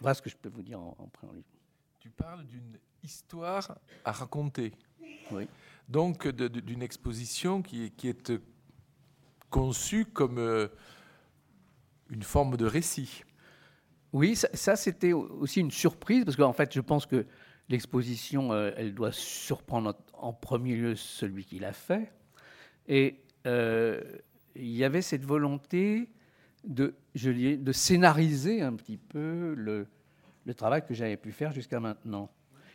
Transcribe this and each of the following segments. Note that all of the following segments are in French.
Voilà ce que je peux vous dire en, en préambule. Tu parles d'une histoire à raconter. Oui. Donc d'une exposition qui, est- qui est euh, conçue comme euh, une forme de récit. Oui, ça, ça, c'était aussi une surprise, parce qu'en fait, je pense que l'exposition, euh, elle doit surprendre en, en premier lieu celui qui l'a fait. Et euh, il y avait cette volonté de, je de scénariser un petit peu le, le travail que j'avais pu faire jusqu'à maintenant.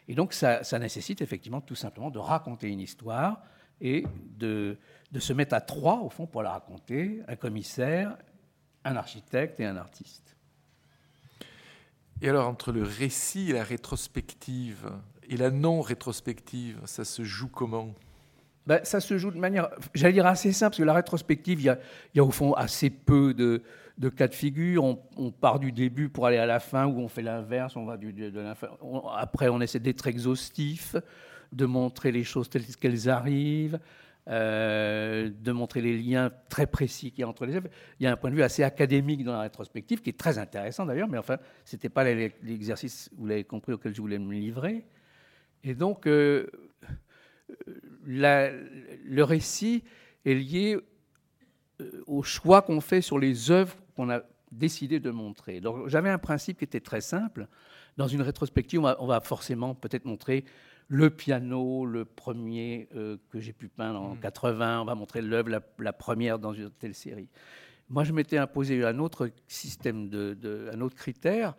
Et donc, ça, ça nécessite effectivement tout simplement de raconter une histoire et de, de se mettre à trois, au fond, pour la raconter, un commissaire, un architecte et un artiste. Et alors entre le récit et la rétrospective et la non-rétrospective, ça se joue comment? Ben, ça se joue de manière, j'allais dire assez simple, parce que la rétrospective, il y a, au fond assez peu de, cas de figure. On, part du début pour aller à la fin, ou on fait l'inverse, on va de. On- après, on essaie d'être exhaustif, de montrer les choses telles qu'elles arrivent, euh, de montrer les liens très précis qu'il y a entre les œuvres. Il y a un point de vue assez académique dans la rétrospective, qui est très intéressant d'ailleurs, mais enfin, ce n'était pas l'exercice, vous l'avez compris, auquel je voulais me livrer. Et donc, euh, la- le récit est lié euh, au choix qu'on fait sur les œuvres qu'on a décidé de montrer. Donc, j'avais un principe qui était très simple. Dans une rétrospective, on va, on va forcément peut-être montrer le piano, le premier euh, que j'ai pu peindre en Mm. 80. On va montrer l'œuvre, la, la première dans une telle série. Moi, je m'étais imposé un autre système, de, de- un autre critère.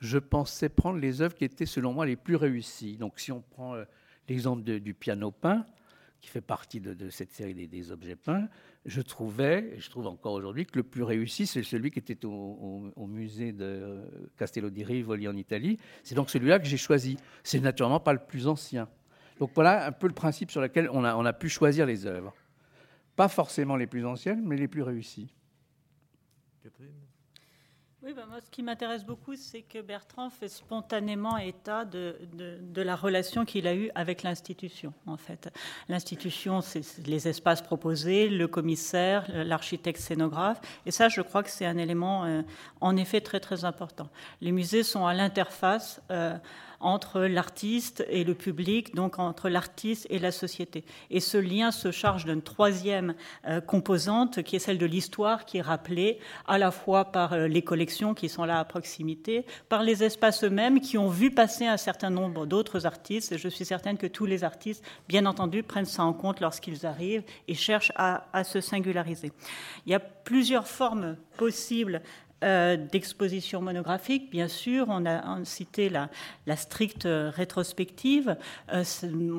Je pensais prendre les œuvres qui étaient, selon moi, les plus réussies. Donc, si on prend euh, l'exemple du piano peint, qui fait partie de, cette série des, objets peints, je trouvais, et je trouve encore aujourd'hui, que le plus réussi, c'est celui qui était au musée de euh, Castello di Rivoli en Italie. C'est donc celui-là que j'ai choisi. C'est naturellement pas le plus ancien. Donc voilà un peu le principe sur lequel on a, on a pu choisir les œuvres. Pas forcément les plus anciennes, mais les plus réussies. Catherine? Oui, ben moi, ce qui m'intéresse beaucoup, c'est que Bertrand fait spontanément état de, de- la relation qu'il a eue avec l'institution, en fait. L'institution, c'est c'est les espaces proposés, le commissaire, l'architecte scénographe, et ça, je crois que c'est un élément, euh, en effet, très, très important. Les musées sont à l'interface euh, entre l'artiste et le public, donc entre l'artiste et la société. Et ce lien se charge d'une troisième euh, composante, qui est celle de l'histoire, qui est rappelée à la fois par euh, les collections qui sont là à proximité, par les espaces eux-mêmes qui ont vu passer un certain nombre d'autres artistes. Je suis certaine que tous les artistes, bien entendu, prennent ça en compte lorsqu'ils arrivent et cherchent à se singulariser. Il y a plusieurs formes possibles euh, d'exposition monographique, bien sûr. On a, cité la, stricte rétrospective. Euh,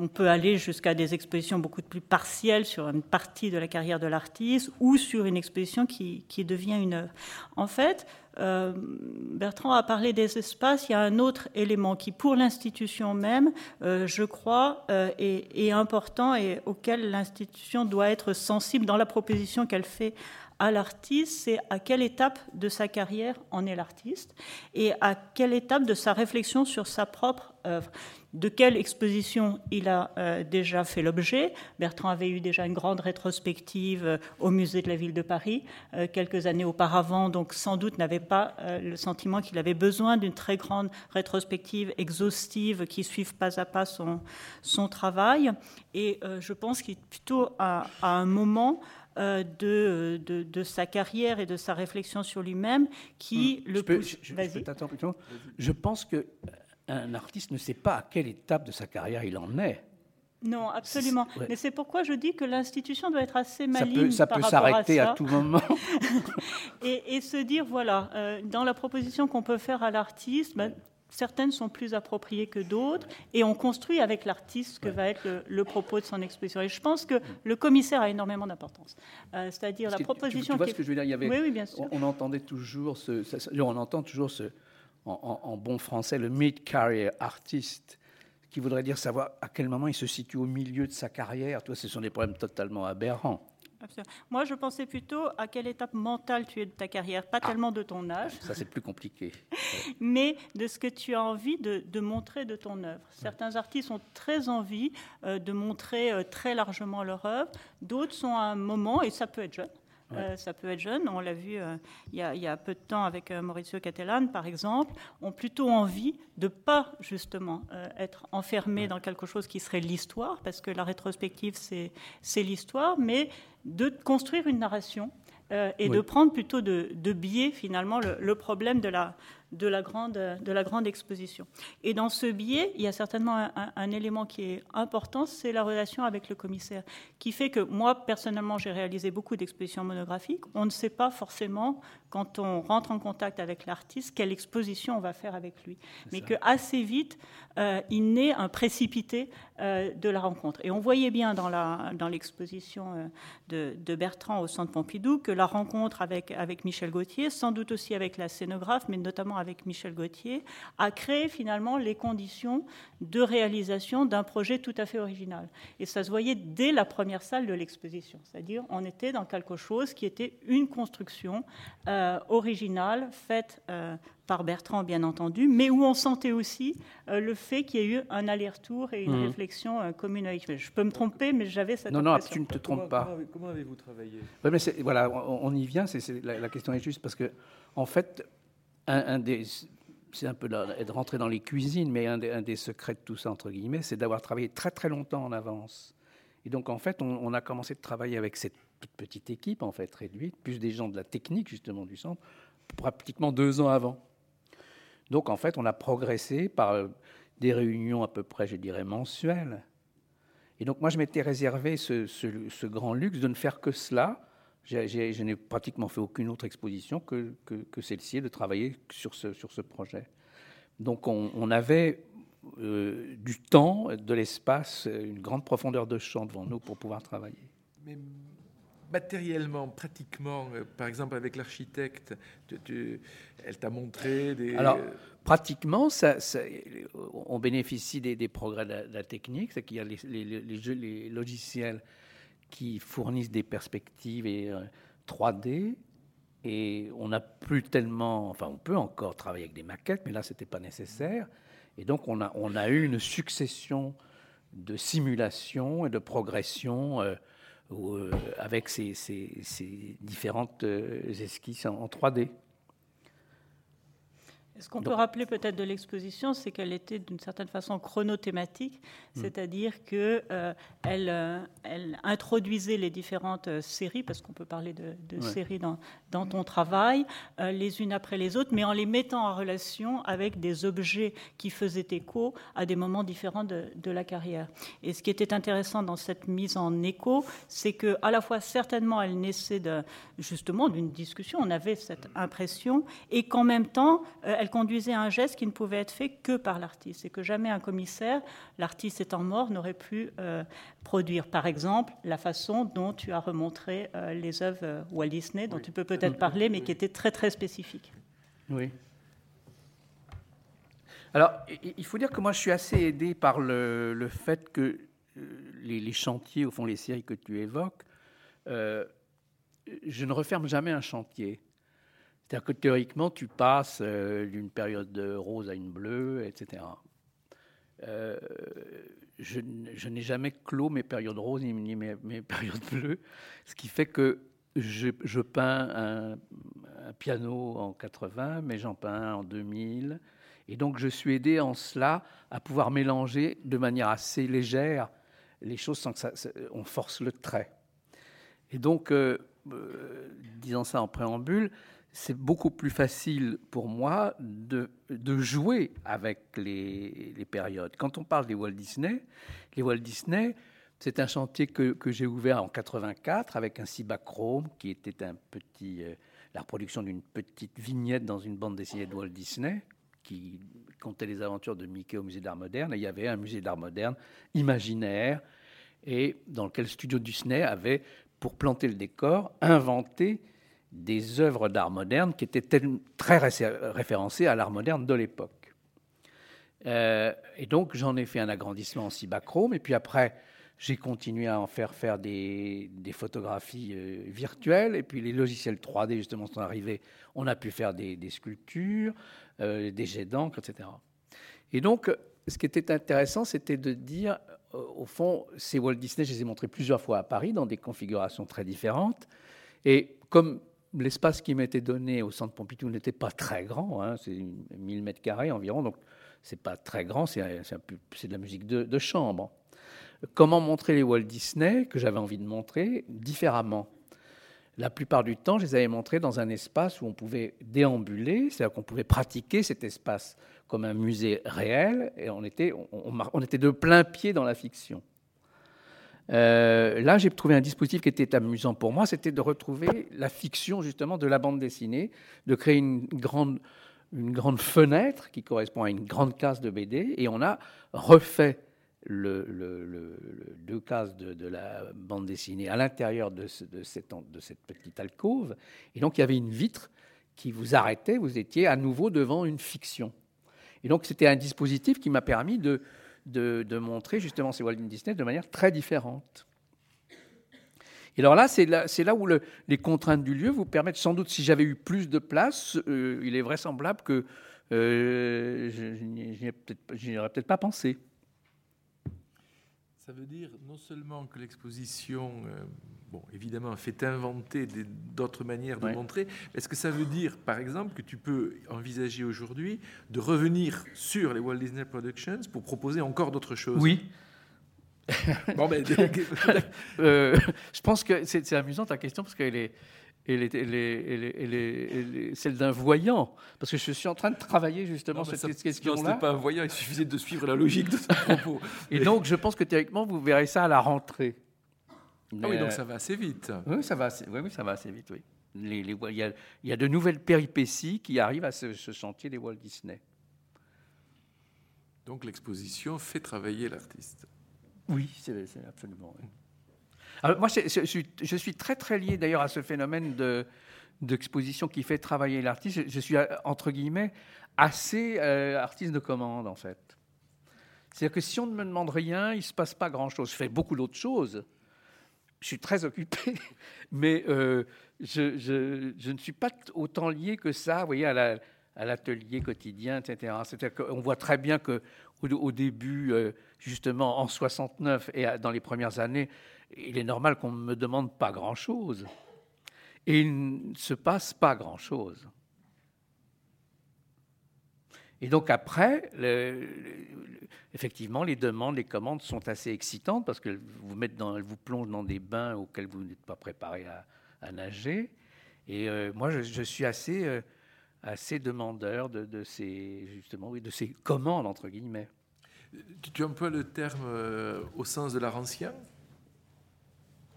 on peut aller jusqu'à des expositions beaucoup plus partielles sur une partie de la carrière de l'artiste ou sur une exposition qui, devient une œuvre. En fait, euh, Bertrand a parlé des espaces. Il y a un autre élément qui, pour l'institution même, je crois, est important et auquel l'institution doit être sensible dans la proposition qu'elle fait à l'artiste, c'est à quelle étape de sa carrière en est l'artiste et à quelle étape de sa réflexion sur sa propre œuvre. De quelle exposition il a euh, déjà fait l'objet. Bertrand avait eu déjà une grande rétrospective euh, au musée de la ville de Paris euh, quelques années auparavant, donc sans doute n'avait pas le sentiment qu'il avait besoin d'une très grande rétrospective exhaustive qui suive pas à pas son, travail. Et je pense qu'il est plutôt à, un moment de, de, de sa carrière et de sa réflexion sur lui-même qui Hmm. Je le peux, pousse. je- je- je peux Je pense que un artiste ne sait pas à quelle étape de sa carrière il en est. Non, absolument. Ouais. Mais c'est pourquoi je dis que l'institution doit être assez Ça maligne peut, ça par peut s'arrêter à, tout moment. Et, et se dire, voilà, euh, dans la proposition qu'on peut faire à l'artiste, ben, certaines sont plus appropriées que d'autres, et on construit avec l'artiste ce que va être le, le propos de son exposition. Et je pense que le commissaire a énormément d'importance. Euh, C'est-à-dire la que tu- proposition Tu, vois qui ce que je veux dire Il y avait, Oui, oui, bien sûr. on, on entendait toujours ce, on entend toujours ce, en, en- en bon français, le mid-career artist, qui voudrait dire savoir à quel moment il se situe au milieu de sa carrière. Toi, ce sont des problèmes totalement aberrants. Absolument. Moi, je pensais plutôt à quelle étape mentale tu es de ta carrière, pas tellement de ton âge, Ça, c'est plus compliqué. mais de ce que tu as envie de, de montrer de ton œuvre. Certains artistes ont très envie euh, de montrer euh, très largement leur œuvre, d'autres sont à un moment, et ça peut être jeune, Euh, ça peut être jeune. On l'a vu euh, il, y a, peu de temps avec euh, Maurizio Cattelan, par exemple, ont plutôt envie de pas justement être enfermés dans quelque chose qui serait l'histoire, parce que la rétrospective, c'est l'histoire, mais de construire une narration et de prendre plutôt de, biais finalement le, problème de la, de la, grande, de la grande exposition. Et dans ce biais, il y a certainement un, élément qui est important, c'est la relation avec le commissaire, qui fait que moi, personnellement, j'ai réalisé beaucoup d'expositions monographiques. On ne sait pas forcément, quand on rentre en contact avec l'artiste, quelle exposition on va faire avec lui. Mais que assez vite, euh, il naît un précipité euh, de la rencontre. Et on voyait bien dans l'exposition dans euh, de, de, Bertrand au Centre Pompidou que la rencontre avec, avec Michel Gauthier, sans doute aussi avec la scénographe, mais notamment avec Michel Gauthier, a créé finalement les conditions de réalisation d'un projet tout à fait original. Et ça se voyait dès la première salle de l'exposition. C'est-à-dire, on était dans quelque chose qui était une construction originale, faite par Bertrand, bien entendu, mais où on sentait aussi euh, le fait qu'il y ait eu un aller-retour et une mmh. réflexion euh, commune avec. Je peux me tromper, mais j'avais cette non, impression. Non, tu ne te trompes pas. Comment, avez-vous travaillé? Mais Voilà, on, y vient. C'est, la, question est juste parce que, en fait, un, des c'est un peu de rentrer dans les cuisines, mais un des, secrets de tout ça, entre guillemets, c'est d'avoir travaillé très très longtemps en avance. Et donc, en fait, on, a commencé de travailler avec cette petite équipe, en fait, réduite, plus des gens de la technique, justement, du centre, pratiquement deux ans avant. Donc en fait, on a progressé par euh, des réunions à peu près, je dirais, mensuelles. Et donc moi, je m'étais réservé ce, grand luxe de ne faire que cela. Je n'ai pratiquement fait aucune autre exposition que, celle-ci, de travailler sur ce, sur ce projet. Donc on, avait euh, du temps, de l'espace, une grande profondeur de champ devant nous pour pouvoir travailler matériellement, pratiquement, euh, par exemple avec l'architecte, elle t'a montré des... Alors, pratiquement, ça, on bénéficie des, progrès de la, technique, c'est qu'il y a les, les, jeux, les, logiciels qui fournissent des perspectives et 3D, euh, et on n'a plus tellement, enfin on peut encore travailler avec des maquettes, mais là c'était pas nécessaire, et donc on a, on a eu une succession de simulations et de progressions. Euh, euh, avec ces, différentes euh, esquisses en 3D. Ce qu'on peut rappeler peut-être de l'exposition, c'est qu'elle était d'une certaine façon chronothématique, hmm. c'est-à-dire qu'elle euh, euh, elle introduisait les différentes euh, séries, parce qu'on peut parler de, séries dans, dans, ton travail, les unes après les autres, mais en les mettant en relation avec des objets qui faisaient écho à des moments différents de, de la carrière. Et ce qui était intéressant dans cette mise en écho, c'est que à la fois certainement elle naissait de, justement d'une discussion, on avait cette impression, et qu'en même temps elle elle conduisait à un geste qui ne pouvait être fait que par l'artiste et que jamais un commissaire, l'artiste étant mort, n'aurait pu euh, produire. Par exemple, la façon dont tu as remontré euh, les œuvres euh, Walt Disney, dont tu peux peut-être parler, mais qui étaient très très spécifiques. Oui. Alors, il faut dire que moi, je suis assez aidé par le, fait que les, les, chantiers, au fond, les séries que tu évoques, je ne referme jamais un chantier. C'est-à-dire que théoriquement, tu passes euh, d'une période de rose à une bleue, etc. Euh, je, n'ai jamais clos mes périodes roses ni mes, périodes bleues, ce qui fait que je, peins un, piano en 80, mais j'en peins en 2000. Et donc, je suis aidé en cela à pouvoir mélanger de manière assez légère les choses sans que ça, on force le trait. Et donc, euh, disant ça en préambule, c'est beaucoup plus facile pour moi de, jouer avec les, périodes. Quand on parle des Walt Disney, les Walt Disney, c'est un chantier que, j'ai ouvert en 84 avec un Cibachrome qui était un petit, euh, la reproduction d'une petite vignette dans une bande dessinée de Walt Disney qui comptait les aventures de Mickey au musée d'art moderne. Et il y avait un musée d'art moderne imaginaire et dans lequel le studio Disney avait, pour planter le décor, inventé des œuvres d'art moderne qui étaient très référencées à l'art moderne de l'époque. Euh, et donc j'en ai fait un agrandissement en cibachrome, et puis après j'ai continué à en faire faire des, photographies euh, virtuelles, et puis les logiciels 3D justement sont arrivés, on a pu faire des, sculptures, euh, des jets d'encre, etc. Et donc ce qui était intéressant, c'était de dire, au fond, ces Walt Disney, je les ai montrés plusieurs fois à Paris dans des configurations très différentes. Et comme l'espace qui m'était donné au centre Pompidou n'était pas très grand, hein, c'est 1000 mètres carrés environ, donc c'est pas très grand, c'est de la musique de, chambre. Comment montrer les Walt Disney que j'avais envie de montrer différemment? La plupart du temps, je les avais montrés dans un espace où on pouvait déambuler, c'est-à-dire qu'on pouvait pratiquer cet espace comme un musée réel, et on était, on était de plein pied dans la fiction. Euh, là, j'ai trouvé un dispositif qui était amusant pour moi, c'était de retrouver la fiction justement de la bande dessinée, de créer une grande, une grande fenêtre qui correspond à une grande case de BD, et on a refait le, deux cases de, la bande dessinée à l'intérieur de, cette, de cette petite alcôve, et donc il y avait une vitre qui vous arrêtait, vous étiez à nouveau devant une fiction. Et donc c'était un dispositif qui m'a permis de, de, montrer justement ces Walt Disney de manière très différente. Et alors là, c'est là, où les contraintes du lieu vous permettent sans doute, si j'avais eu plus de place, euh, il est vraisemblable que euh, je n'y aurais peut-être pas pensé. Ça veut dire non seulement que l'exposition, euh, bon, évidemment, fait inventer d'autres manières de montrer, est-ce que ça veut dire, par exemple, que tu peux envisager aujourd'hui de revenir sur les Walt Disney Productions pour proposer encore d'autres choses? Oui. bon, ben, euh, je pense que c'est amusant ta question parce qu'elle est, et celle d'un voyant. Parce que je suis en train de travailler justement sur cette question-là. Ce n'est pas un voyant, il suffisait de suivre la logique de ce propos. et donc, je pense que théoriquement, vous verrez ça à la rentrée. Ah oui, donc ça va assez vite. Oui, ça va assez, oui, ça va assez vite, oui. Les, les, il, y a, il, y a, de nouvelles péripéties qui arrivent à ce, ce chantier des Walt Disney. Donc l'exposition fait travailler l'artiste. Oui, c'est absolument. Oui moi, je, suis très très lié d'ailleurs à ce phénomène de, d'exposition qui fait travailler l'artiste. Je, suis, entre guillemets, assez euh, artiste de commande, en fait. C'est-à-dire que si on ne me demande rien, il ne se passe pas grand-chose. Je fais beaucoup d'autres choses. Je suis très occupé, mais euh, je, ne suis pas autant lié que ça, vous voyez, à, à l'atelier quotidien, etc. C'est-à-dire qu'on voit très bien que au, début, euh, justement, en 69 et dans les premières années, il est normal qu'on ne me demande pas grand-chose. Et il ne se passe pas grand-chose. Et donc après, effectivement, les demandes, les commandes sont assez excitantes parce qu'elles vous, mettent dans, elles vous plongent dans des bains auxquels vous n'êtes pas préparé à, nager. Et euh, moi, je, suis assez, euh, assez demandeur de, ces, justement, oui, de ces commandes, entre guillemets. Tu emploies le terme euh, au sens de l'art ancien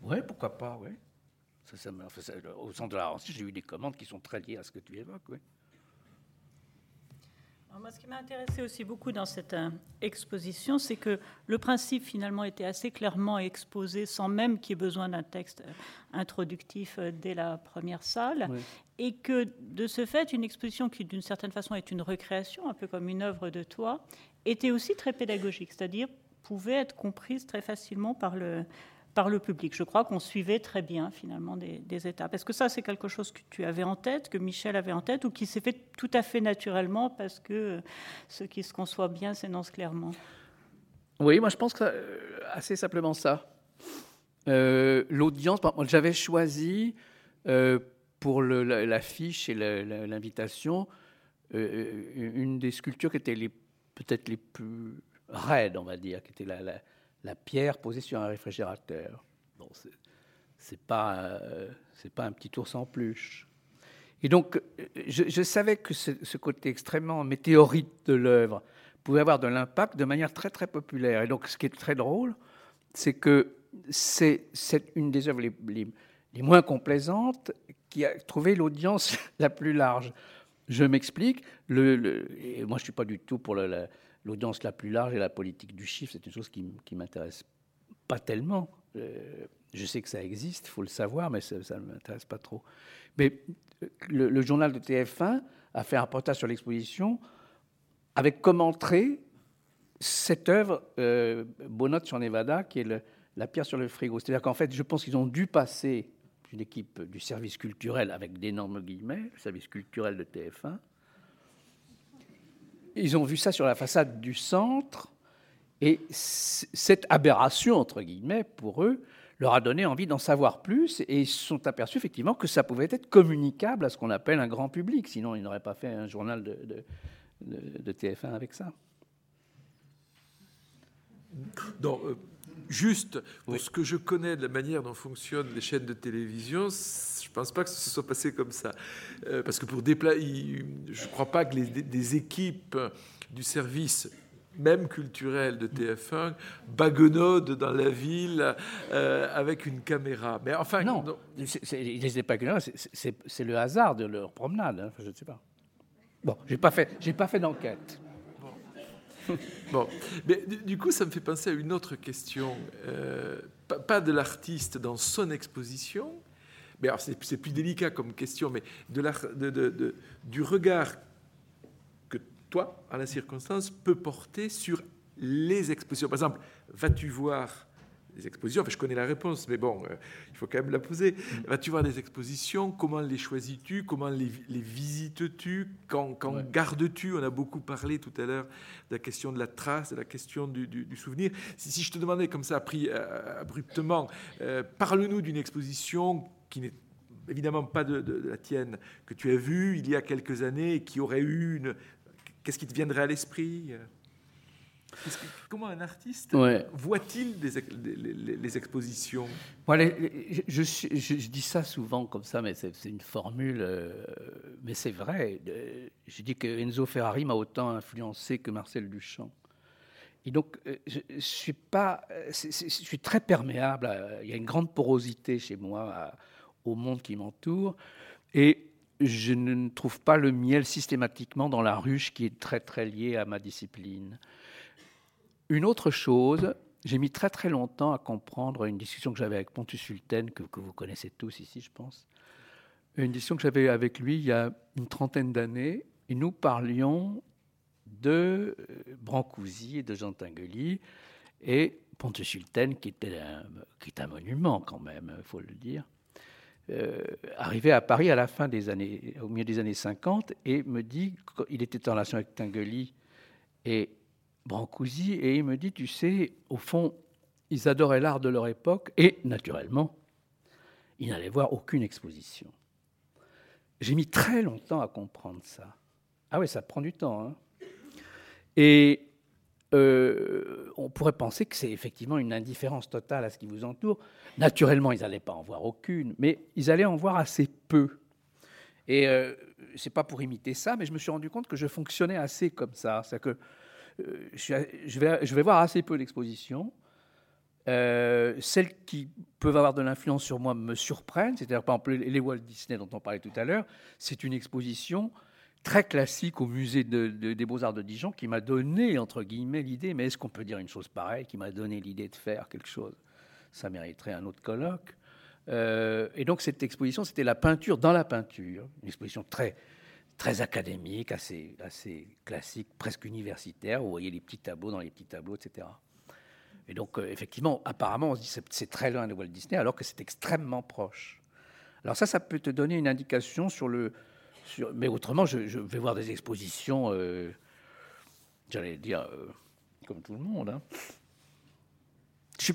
oui, pourquoi pas, oui. au centre de la j'ai eu des commandes qui sont très liées à ce que tu évoques, oui. Moi, ce qui m'a intéressé aussi beaucoup dans cette euh, exposition, c'est que le principe finalement était assez clairement exposé sans même qu'il y ait besoin d'un texte euh, introductif euh, dès la première salle, et que de ce fait, une exposition qui d'une certaine façon est une recréation, un peu comme une œuvre de toi, était aussi très pédagogique, c'est-à-dire pouvait être comprise très facilement par le, par le public. Je crois qu'on suivait très bien finalement des, étapes. Est-ce que ça, c'est quelque chose que tu avais en tête, que Michel avait en tête, ou qui s'est fait tout à fait naturellement parce que ce qui se conçoit bien s'énonce clairement? Oui, moi je pense que euh, assez simplement ça. Euh, L'audience, j'avais choisi euh, pour l'affiche et l'invitation une des sculptures qui étaient peut-être les plus raides, on va dire, qui était la, la la pierre posée sur un réfrigérateur. Bon, c'est pas, euh, pas un petit ours en peluche. Et donc, je, savais que ce, côté extrêmement météorite de l'œuvre pouvait avoir de l'impact de manière très très populaire. Et donc, ce qui est très drôle, c'est que c'est, une des œuvres les, moins complaisantes qui a trouvé l'audience la plus large. Je m'explique. Le, moi, je suis pas du tout pour le, l'audience la plus large et la politique du chiffre, c'est une chose qui ne m'intéresse pas tellement. Euh, je sais que ça existe, il faut le savoir, mais ça, ne m'intéresse pas trop. Mais euh, le, journal de TF1 a fait un reportage sur l'exposition avec comme entrée cette œuvre, euh, sur Nevada, qui est la pierre sur le frigo. C'est-à-dire qu'en fait, je pense qu'ils ont dû passer une équipe du service culturel, avec d'énormes guillemets, le service culturel de TF1, ils ont vu ça sur la façade du centre, et cette aberration, entre guillemets, pour eux, leur a donné envie d'en savoir plus et ils se sont aperçus effectivement que ça pouvait être communicable à ce qu'on appelle un grand public. Sinon, ils n'auraient pas fait un journal de, de, TF1 avec ça. Donc, euh, juste pour ce que je connais de la manière dont fonctionnent les chaînes de télévision, je ne pense pas que ce soit passé comme ça. Euh, parce que pour déployer, je ne crois pas que les, des équipes du service même culturel de TF1, bagonnode dans la ville euh, avec une caméra. Mais enfin, non, non. ils n'étaient pas c'est le hasard de leur promenade. Hein, je ne sais pas. Bon, j'ai pas fait, j'ai pas fait d'enquête. Bon. mais du coup, ça me fait penser à une autre question, euh, pas de l'artiste dans son exposition, mais c'est plus délicat comme question, mais de, la, de, de, du regard toi, à la circonstance, peut porter sur les expositions. Par exemple, vas-tu voir des expositions. Enfin, je connais la réponse, mais bon, euh, il faut quand même la poser. Mm. Vas-tu voir des expositions? Comment les choisis-tu? Comment les, visites-tu? Quand, gardes-tu? On a beaucoup parlé tout à l'heure de la question de la trace, de la question du, souvenir. Si, je te demandais comme ça, pris euh, abruptement, euh, parle-nous d'une exposition qui n'est évidemment pas de, de, la tienne, que tu as vue il y a quelques années et qui aurait eu une Qu'est-ce qui te viendrait à l'esprit? Comment un artiste voit-il les, expositions? Je, je, dis ça souvent comme ça, mais c'est une formule, euh, mais c'est vrai. Je dis que Enzo Ferrari m'a autant influencé que Marcel Duchamp. Et donc, euh, je, suis pas, je suis très perméable. il y a une grande porosité chez moi au monde qui m'entoure. Et je ne trouve pas le miel systématiquement dans la ruche qui est très très liée à ma discipline. Une autre chose, j'ai mis très très longtemps à comprendre une discussion que j'avais avec Pontus Sulten, que, vous connaissez tous ici, je pense. Une discussion que j'avais avec lui il y a une trentaine d'années, et nous parlions de euh, Brancusi et de Jean Tinguely, et Pontus Sulten, qui, était est un monument quand même, il faut le dire. Euh, arrivé à Paris à la fin des années, au milieu des années 50, et me dit, il était en relation avec Tinguely et Brancusi, et il me dit, tu sais, au fond, ils adoraient l'art de leur époque, et naturellement, ils n'allaient voir aucune exposition. J'ai mis très longtemps à comprendre ça. Ah oui, ça prend du temps. Hein. Et euh, on pourrait penser que c'est effectivement une indifférence totale à ce qui vous entoure. Naturellement, ils n'allaient pas en voir aucune, mais ils allaient en voir assez peu. Et euh, c'est pas pour imiter ça, mais je me suis rendu compte que je fonctionnais assez comme ça. C'est que je, vais, je vais voir assez peu d'expositions. Euh, celles qui peuvent avoir de l'influence sur moi me surprennent. C'est-à-dire, par exemple, les Walt Disney dont on parlait tout à l'heure, c'est une exposition très classique au musée des Beaux-Arts de Dijon qui m'a donné, entre guillemets, l'idée, mais est-ce qu'on peut dire une chose pareille, qui m'a donné l'idée de faire quelque chose? Ça mériterait un autre colloque. Euh, et donc cette exposition, c'était la peinture dans la peinture, une exposition très, très académique, assez, classique, presque universitaire. Vous voyez les petits tableaux dans les petits tableaux, etc. Et donc, euh, effectivement, apparemment, on se dit que c'est très loin de Walt Disney, alors que c'est extrêmement proche. Alors ça, ça peut te donner une indication sur le, mais autrement, je, vais voir des expositions, euh, j'allais dire, euh, comme tout le monde. Hein. Je,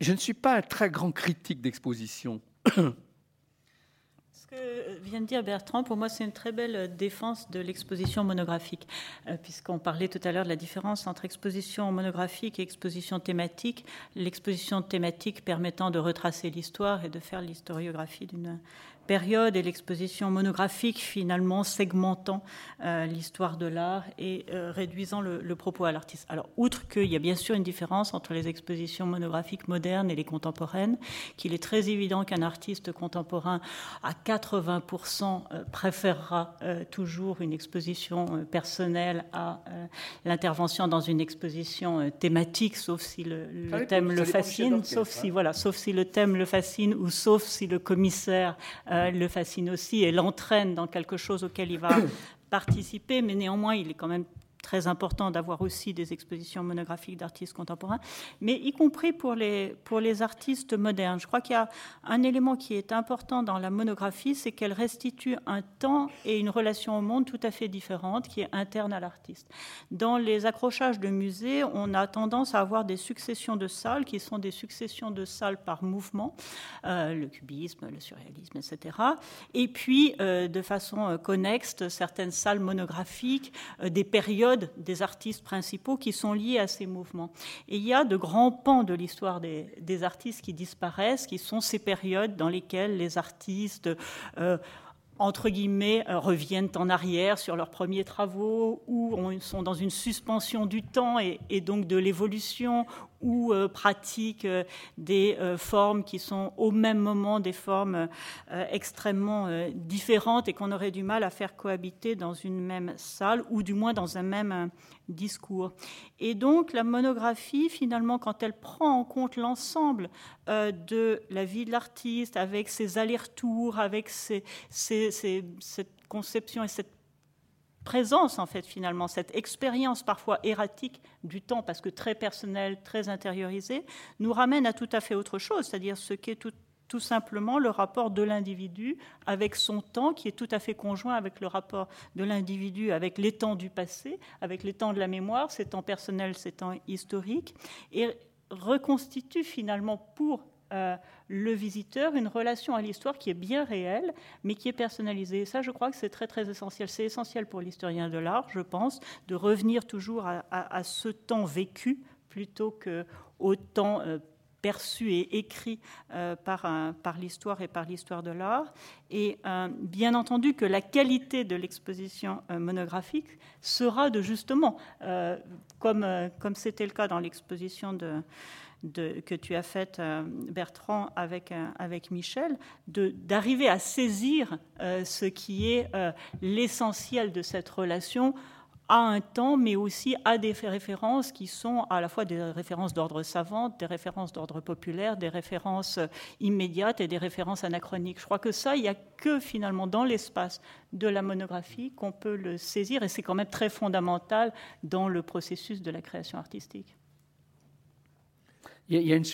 je, ne suis pas un très grand critique d'exposition. Ce que vient de dire Bertrand, pour moi, c'est une très belle défense de l'exposition monographique, euh, puisqu'on parlait tout à l'heure de la différence entre exposition monographique et exposition thématique. L'exposition thématique permettant de retracer l'histoire et de faire l'historiographie d'une période et l'exposition monographique finalement segmentant euh, l'histoire de l'art et euh, réduisant le, propos à l'artiste. Alors, outre qu'il y a bien sûr une différence entre les expositions monographiques modernes et les contemporaines, qu'il est très évident qu'un artiste contemporain à 80% euh, préférera toujours une exposition personnelle à l'intervention dans une exposition thématique, sauf si le, thème le fascine, sauf si voilà, sauf si le thème le fascine ou sauf si le commissaire euh, le fascine aussi et l'entraîne dans quelque chose auquel il va participer, mais néanmoins, il est quand même très important d'avoir aussi des expositions monographiques d'artistes contemporains, mais y compris pour les, pour les artistes modernes. Je crois qu'il y a un élément qui est important dans la monographie, c'est qu'elle restitue un temps et une relation au monde tout à fait différente, qui est interne à l'artiste. Dans les accrochages de musées, on a tendance à avoir des successions de salles qui sont des successions de salles par mouvement, euh, le cubisme, le surréalisme, etc. Et puis, euh, de façon euh, connexe, certaines salles monographiques des périodes des artistes principaux qui sont liés à ces mouvements. Et il y a de grands pans de l'histoire des, artistes qui disparaissent, qui sont ces périodes dans lesquelles les artistes entre guillemets, euh, reviennent en arrière sur leurs premiers travaux, ou sont dans une suspension du temps et, donc de l'évolution, ou euh, pratiquent euh, des formes qui sont au même moment des formes extrêmement différentes et qu'on aurait du mal à faire cohabiter dans une même salle, ou du moins dans un même discours. Et donc la monographie, finalement, quand elle prend en compte l'ensemble euh, de la vie de l'artiste, avec ses allers-retours, avec cette conception et cette présence, en fait, finalement, cette expérience parfois erratique du temps, parce que très personnelle, très intériorisée, nous ramène à tout à fait autre chose, c'est-à-dire ce qui est tout simplement le rapport de l'individu avec son temps, qui est tout à fait conjoint avec le rapport de l'individu avec les temps du passé, avec les temps de la mémoire, ces temps personnels, ces temps historiques, et reconstitue finalement pour euh, le visiteur une relation à l'histoire qui est bien réelle, mais qui est personnalisée. Et ça, je crois que c'est très très essentiel. C'est essentiel pour l'historien de l'art, je pense, de revenir toujours à, ce temps vécu plutôt qu'au temps euh, perçu et écrit euh, par, par l'histoire et par l'histoire de l'art. Et euh, bien entendu que la qualité de l'exposition euh, monographique sera de justement, comme, comme c'était le cas dans l'exposition de, de, que tu as faite, Bertrand, avec, avec Michel, d'arriver à saisir ce qui est l'essentiel de cette relation à un temps, mais aussi à des références qui sont à la fois des références d'ordre savant, des références d'ordre populaire, des références immédiates et des références anachroniques. Je crois que ça, il n'y a que finalement dans l'espace de la monographie qu'on peut le saisir, et c'est quand même très fondamental dans le processus de la création artistique. Il y a, une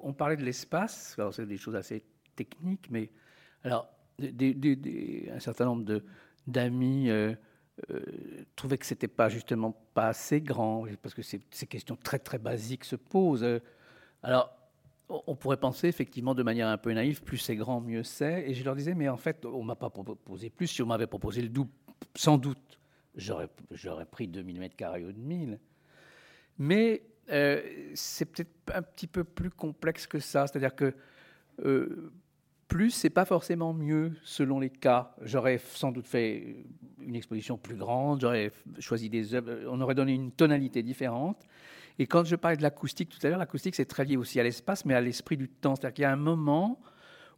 on parlait de l'espace, c'est des choses assez techniques, mais alors, un certain nombre d'amis... Euh, euh, que c'était pas justement pas assez grand, parce que ces, questions très très basiques se posent. Alors, on pourrait penser effectivement de manière un peu naïve, plus c'est grand, mieux c'est. Et je leur disais, mais en fait, on m'a pas proposé plus. Si on m'avait proposé le double, sans doute, j'aurais, j'aurais pris 2000 mètres carrés ou 2000. Mais euh, c'est peut-être un petit peu plus complexe que ça. C'est-à-dire que euh, plus, c'est pas forcément mieux selon les cas. J'aurais sans doute fait une exposition plus grande, j'aurais choisi des œuvres, on aurait donné une tonalité différente. Et quand je parlais de l'acoustique tout à l'heure, l'acoustique c'est très lié aussi à l'espace, mais à l'esprit du temps. C'est-à-dire qu'il y a un moment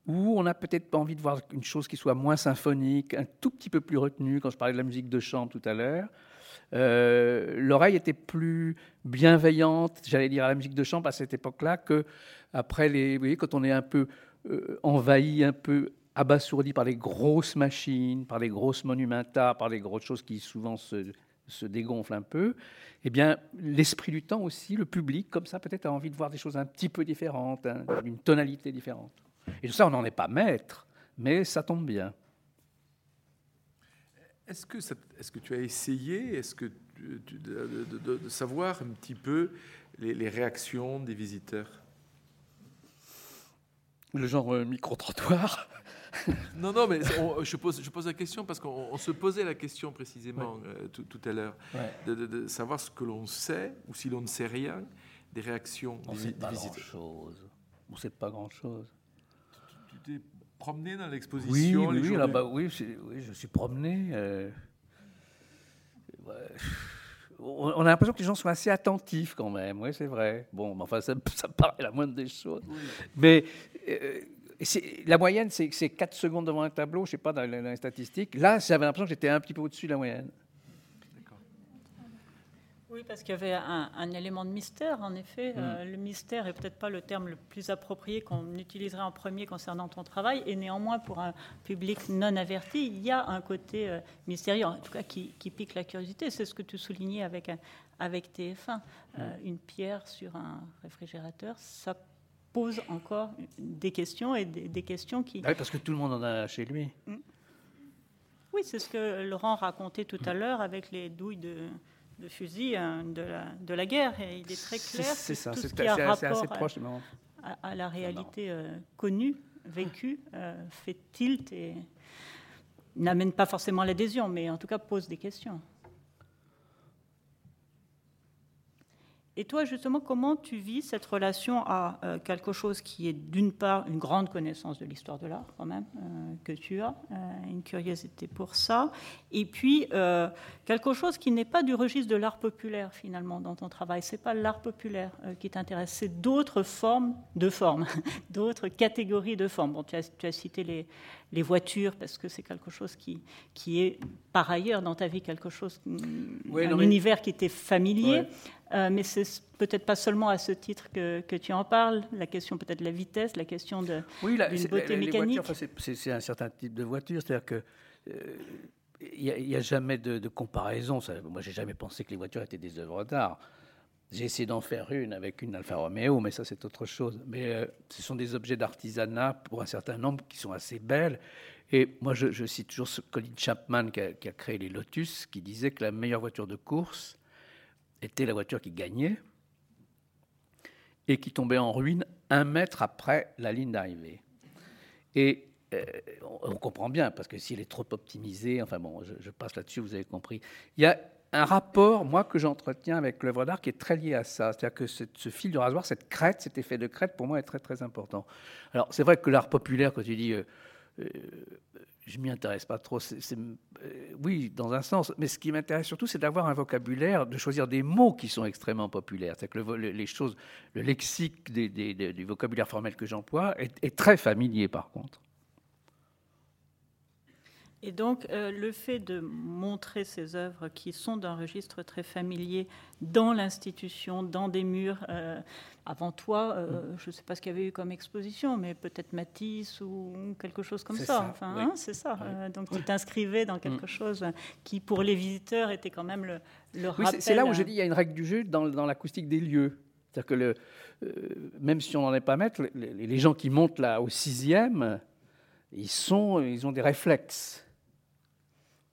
où on n'a peut-être pas envie de voir une chose qui soit moins symphonique, un tout petit peu plus retenue. Quand je parlais de la musique de chant tout à l'heure, euh, l'oreille était plus bienveillante, j'allais dire à la musique de chant à cette époque-là, que après les, vous voyez, quand on est un peu euh, envahi, un peu abasourdi par les grosses machines, par les grosses monumenta, par les grosses choses qui souvent se, dégonflent un peu, eh bien, l'esprit du temps aussi, le public, comme ça, peut-être a envie de voir des choses un petit peu différentes, hein, d'une tonalité différente. Et tout ça, on n'en est pas maître, mais ça tombe bien. Est-ce que, tu as essayé est-ce que de, savoir un petit peu les réactions des visiteurs? Le genre euh, micro-trottoir. non, non, mais je, pose, je pose la question parce qu'on se posait la question précisément euh, tout, à l'heure, de, savoir ce que l'on sait ou si l'on ne sait rien des réactions on des, sait pas Grand-chose. On ne sait pas grand-chose. Tu t'es promené dans l'exposition Oui, oui, bah, oui, oui, je suis promené. Euh, on a l'impression que les gens sont assez attentifs quand même, oui, c'est vrai. Bon, enfin, ça, ça paraît la moindre des choses. Mais euh, la moyenne, c'est 4 secondes devant un tableau, je ne sais pas, dans, les statistiques. Là, j'avais l'impression que j'étais un petit peu au-dessus de la moyenne. Oui, parce qu'il y avait un, élément de mystère, en effet. Euh, mm. le mystère est peut-être pas le terme le plus approprié qu'on utiliserait en premier concernant ton travail, et néanmoins, pour un public non averti, il y a un côté euh, mystérieux, en tout cas qui, pique la curiosité. C'est ce que tu soulignais avec, avec TF1. Euh, mm. une pierre sur un réfrigérateur, ça pose encore des questions, et des, questions qui... Ah oui, parce que tout le monde en a chez lui. Mm. Oui, c'est ce que Laurent racontait tout à l'heure avec les douilles de de fusil hein, de, la, de, la, guerre. Et il est très clair c'est ça, c'est assez, proche. À, la réalité euh, connue, vécue, euh, fait tilt et n'amène pas forcément l'adhésion, mais en tout cas pose des questions. Et toi, justement, comment tu vis cette relation à euh, quelque chose qui est d'une part une grande connaissance de l'histoire de l'art, quand même, euh, que tu as, euh, une curiosité pour ça, et puis quelque chose qui n'est pas du registre de l'art populaire, finalement, dans ton travail. C'est pas l'art populaire qui t'intéresse, c'est d'autres formes de formes, d'autres catégories de formes. Bon, tu as, tu as cité les, les voitures, parce que c'est quelque chose qui, qui est par ailleurs dans ta vie quelque chose, un univers qui était familier. Euh, mais c'est peut-être pas seulement à ce titre que, que, tu en parles, la question peut-être de la vitesse, la question de oui, la, beauté mécanique. c'est un certain type de voiture, c'est-à-dire que euh, il n'y a, jamais de, comparaison. Ça, moi, j'ai jamais pensé que les voitures étaient des œuvres d'art. J'ai essayé d'en faire une avec une Alfa Romeo, mais ça c'est autre chose. Mais euh, ce sont des objets d'artisanat pour un certain nombre qui sont assez belles. Et moi, je, cite toujours Colin Chapman qui a, qui a, créé les Lotus, qui disait que la meilleure voiture de course, était la voiture qui gagnait et qui tombait en ruine un mètre après la ligne d'arrivée. Et euh, on, comprend bien, parce que si elle est trop optimisée, enfin bon, je, passe là-dessus, vous avez compris. Il y a un rapport, moi, que j'entretiens avec l'œuvre d'art qui est très lié à ça. C'est-à-dire que ce, fil du rasoir, cette crête, cet effet de crête, pour moi, est très, très important. Alors, c'est vrai que l'art populaire, quand tu dis euh, euh, je m'y intéresse pas trop. Euh, oui, dans un sens, mais ce qui m'intéresse surtout, c'est d'avoir un vocabulaire, de choisir des mots qui sont extrêmement populaires. C'est que le, les choses, le lexique du vocabulaire formel que j'emploie est, très familier, par contre. Et donc, euh, le fait de montrer ces œuvres qui sont d'un registre très familier dans l'institution, dans des murs, euh, avant toi, euh, mm. je ne sais pas ce qu'il y avait eu comme exposition, mais peut-être Matisse ou quelque chose comme ça. Enfin, hein, c'est ça. donc, tu t'inscrivais dans quelque mm. chose qui, pour les visiteurs, était quand même le, le oui, C'est là où je dis il y a une règle du jeu dans, dans l'acoustique des lieux. C'est-à-dire que le, même si on n'en est pas maître, les, les, gens qui montent là au sixième, ils, sont, ils ont des réflexes.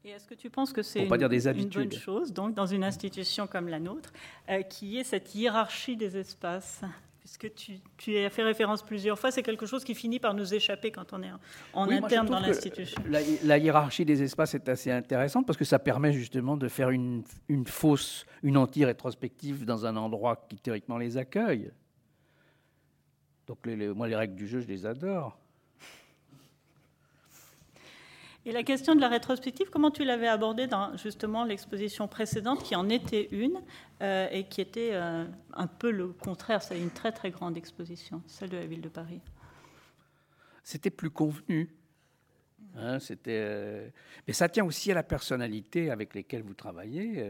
Et est-ce que tu penses que c'est une, une, bonne chose, donc, dans une institution comme la nôtre, euh, qui est cette hiérarchie des espaces? Puisque tu, tu, as fait référence plusieurs fois, c'est quelque chose qui finit par nous échapper quand on est en, interne dans l'institution. La, hiérarchie des espaces est assez intéressante parce que ça permet justement de faire une, une fausse, une anti-rétrospective dans un endroit qui théoriquement les accueille. Donc les, moi, les règles du jeu, je les adore. Et la question de la rétrospective, comment tu l'avais abordée dans justement l'exposition précédente, qui en était une, euh, et qui était euh, un peu le contraire, c'est une très très grande exposition, celle de la ville de Paris? C'était plus convenu. Hein, c'était, euh, mais ça tient aussi à la personnalité avec lesquelles vous travaillez.